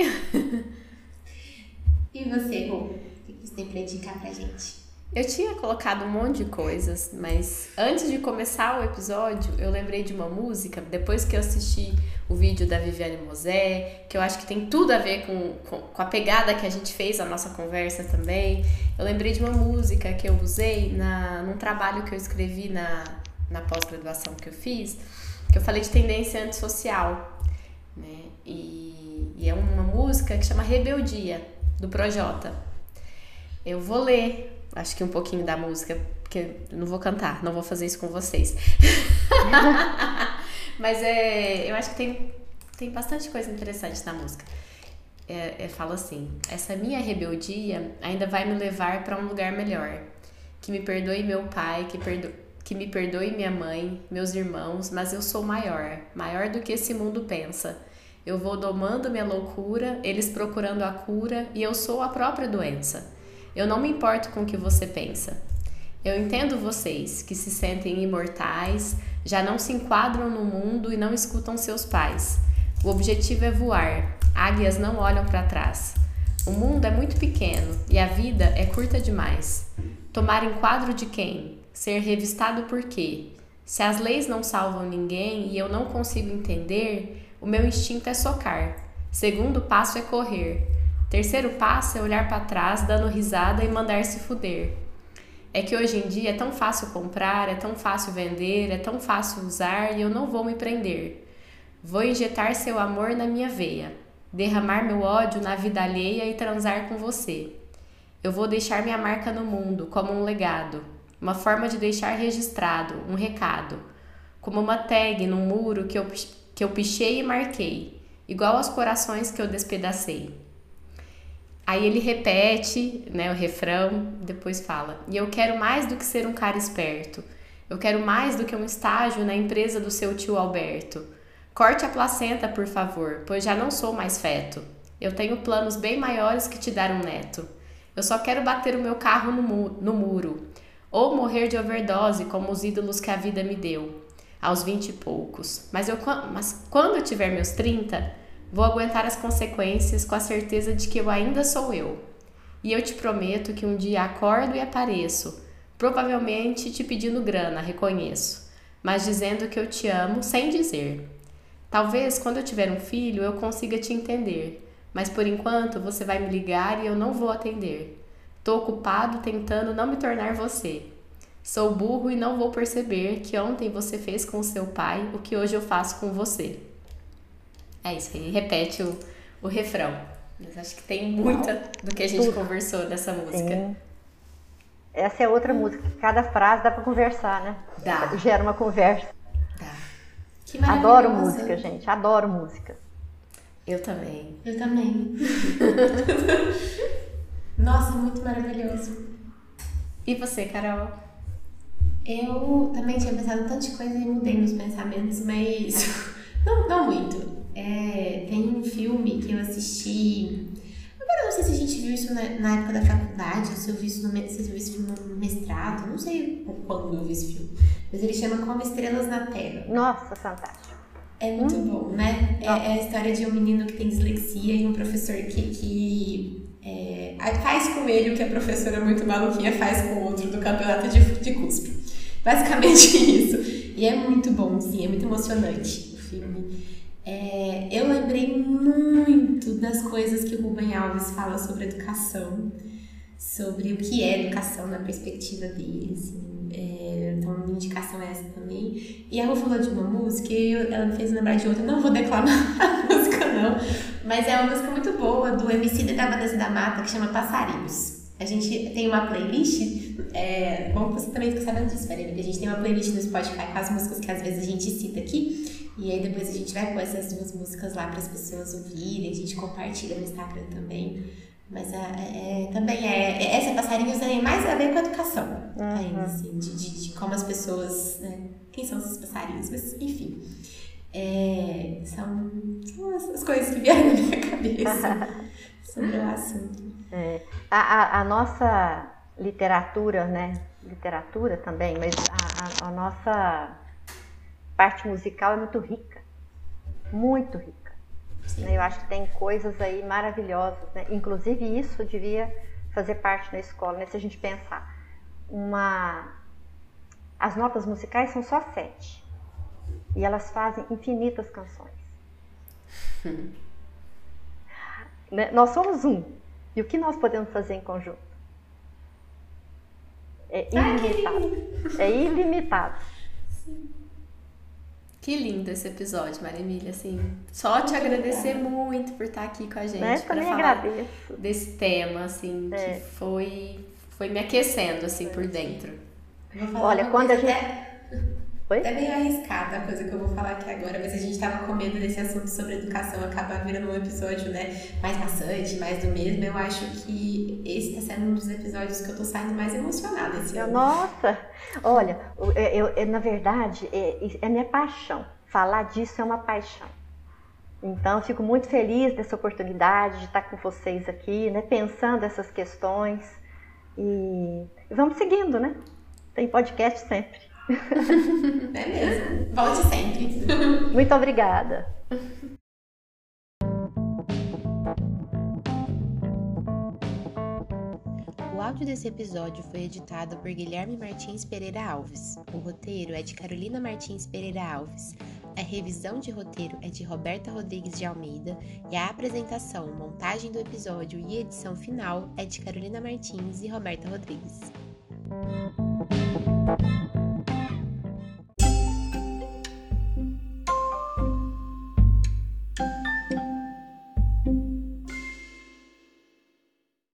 E você, Rô? O que você tem para indicar pra gente? Eu tinha colocado um monte de coisas, mas antes de começar o episódio, eu lembrei de uma música, depois que eu assisti o vídeo da Viviane Mosé, que eu acho que tem tudo a ver com, com, com, a pegada que a gente fez a nossa conversa também. Eu lembrei de uma música que eu usei na, num trabalho que eu escrevi na, na pós-graduação que eu fiz, que eu falei de tendência antissocial, né? E, e é uma música que chama Rebeldia do Projota. Eu vou ler, acho que um pouquinho da música, porque eu não vou cantar, não vou fazer isso com vocês. Mas é, eu acho que tem, tem bastante coisa interessante na música. É, é, fala assim: essa minha rebeldia ainda vai me levar para um lugar melhor. Que me perdoe meu pai, que, perdo, que me perdoe minha mãe, meus irmãos, mas eu sou maior, maior do que esse mundo pensa. Eu vou domando minha loucura, eles procurando a cura e eu sou a própria doença. Eu não me importo com o que você pensa. Eu entendo vocês que se sentem imortais, já não se enquadram no mundo e não escutam seus pais. O objetivo é voar. Águias não olham para trás. O mundo é muito pequeno e a vida é curta demais. Tomar enquadro de quem? Ser revistado por quê? Se as leis não salvam ninguém e eu não consigo entender, o meu instinto é socar. Segundo passo é correr. Terceiro passo é olhar para trás, dando risada e mandar se fuder. É que hoje em dia é tão fácil comprar, é tão fácil vender, é tão fácil usar e eu não vou me prender. Vou injetar seu amor na minha veia, derramar meu ódio na vida alheia e transar com você. Eu vou deixar minha marca no mundo como um legado, uma forma de deixar registrado, um recado, como uma tag num muro que eu que eu pichei e marquei, igual aos corações que eu despedacei. Aí ele repete, né, o refrão, depois fala: "E eu quero mais do que ser um cara esperto. Eu quero mais do que um estágio na empresa do seu tio Alberto. Corte a placenta, por favor, pois já não sou mais feto. Eu tenho planos bem maiores que te dar um neto. Eu só quero bater o meu carro no, mu no muro, ou morrer de overdose como os ídolos que a vida me deu aos vinte e poucos. Mas, eu, mas quando eu tiver meus 30, vou aguentar as consequências com a certeza de que eu ainda sou eu. E eu te prometo que um dia acordo e apareço, provavelmente te pedindo grana, reconheço, mas dizendo que eu te amo sem dizer. Talvez quando eu tiver um filho eu consiga te entender, mas por enquanto você vai me ligar e eu não vou atender. Tô ocupado tentando não me tornar você. Sou burro e não vou perceber que ontem você fez com seu pai o que hoje eu faço com você. É isso aí, repete o, o refrão. Mas acho que tem muita do que a gente conversou nessa música. Sim. Essa é outra música, cada frase dá para conversar, né? Dá. Gera uma conversa. Dá. Que Adoro música, gente. Adoro música. Eu também. Eu também. Nossa, muito maravilhoso. E você, Carol? Eu também tinha pensado tanta coisa e mudei meus pensamentos, mas não, não muito. É, tem um filme que eu assisti. Agora não sei se a gente viu isso na, na época da faculdade, ou se eu vi isso no, se eu vi esse filme no mestrado, não sei quando eu vi esse filme. Mas ele chama Como Estrelas na Terra. Nossa, fantástico. É muito hum. bom, né? É, é, a história de um menino que tem dislexia e um professor que, que é, faz com ele o que a professora muito maluquinha faz com o outro do campeonato de, de cuspe. Basicamente isso. E é muito bom, sim, é muito emocionante o filme. É, eu lembrei muito das coisas que o Rubem Alves fala sobre educação, sobre o que é educação na perspectiva dele. Assim. É, então, minha indicação é essa também. E a Ru falou de uma música e ela me fez lembrar de outra. Não vou declamar a música, não. Mas é uma música muito boa do MC da Vanessa da Mata que chama Passarinhos. A gente tem uma playlist. É, bom você também fica sabendo disso, Verônica. A gente tem uma playlist no Spotify com as músicas que às vezes a gente cita aqui. E aí depois a gente vai pôr essas duas músicas lá para as pessoas ouvirem. A gente compartilha no Instagram também. Mas é, é, é, também é, é. Essa passarinhos tem mais a ver com a educação. Uhum. Ainda, assim, de, de, de, como as pessoas. Né, quem são esses passarinhos? Mas, enfim. É, são, são as coisas que vieram na minha cabeça sobre o assunto. É, a, a, a, nossa literatura, né? Literatura também, mas a, a, a nossa parte musical é muito rica. Muito rica. Sim. Eu acho que tem coisas aí maravilhosas, né? Inclusive isso devia fazer parte da escola, né? Se a gente pensar, uma... as notas musicais são só sete e elas fazem infinitas canções. né? Nós somos um e o que nós podemos fazer em conjunto? É ilimitado. É ilimitado. Que lindo esse episódio, Maria Emília, assim, só te agradecer muito por estar aqui com a gente né? para falar agradeço. desse tema, assim, é. que foi foi me aquecendo assim por dentro. Olha, quando a gente Oi? É meio arriscada a coisa que eu vou falar aqui agora, mas a gente tava com medo desse assunto sobre educação acabar virando um episódio, né, mais maçante, mais do mesmo. Eu acho que esse tá sendo um dos episódios que eu tô saindo mais emocionada esse ano. Nossa! Olha, eu, eu na verdade, é, é minha paixão. Falar disso é uma paixão. Então, eu fico muito feliz dessa oportunidade de estar com vocês aqui, né, pensando essas questões. E vamos seguindo, né? Tem podcast sempre. é mesmo. Volte sempre. Muito obrigada. O áudio desse episódio foi editado por Guilherme Martins Pereira Alves. O roteiro é de Carolina Martins Pereira Alves. A revisão de roteiro é de Roberta Rodrigues de Almeida e a apresentação, montagem do episódio e edição final é de Carolina Martins e Roberta Rodrigues.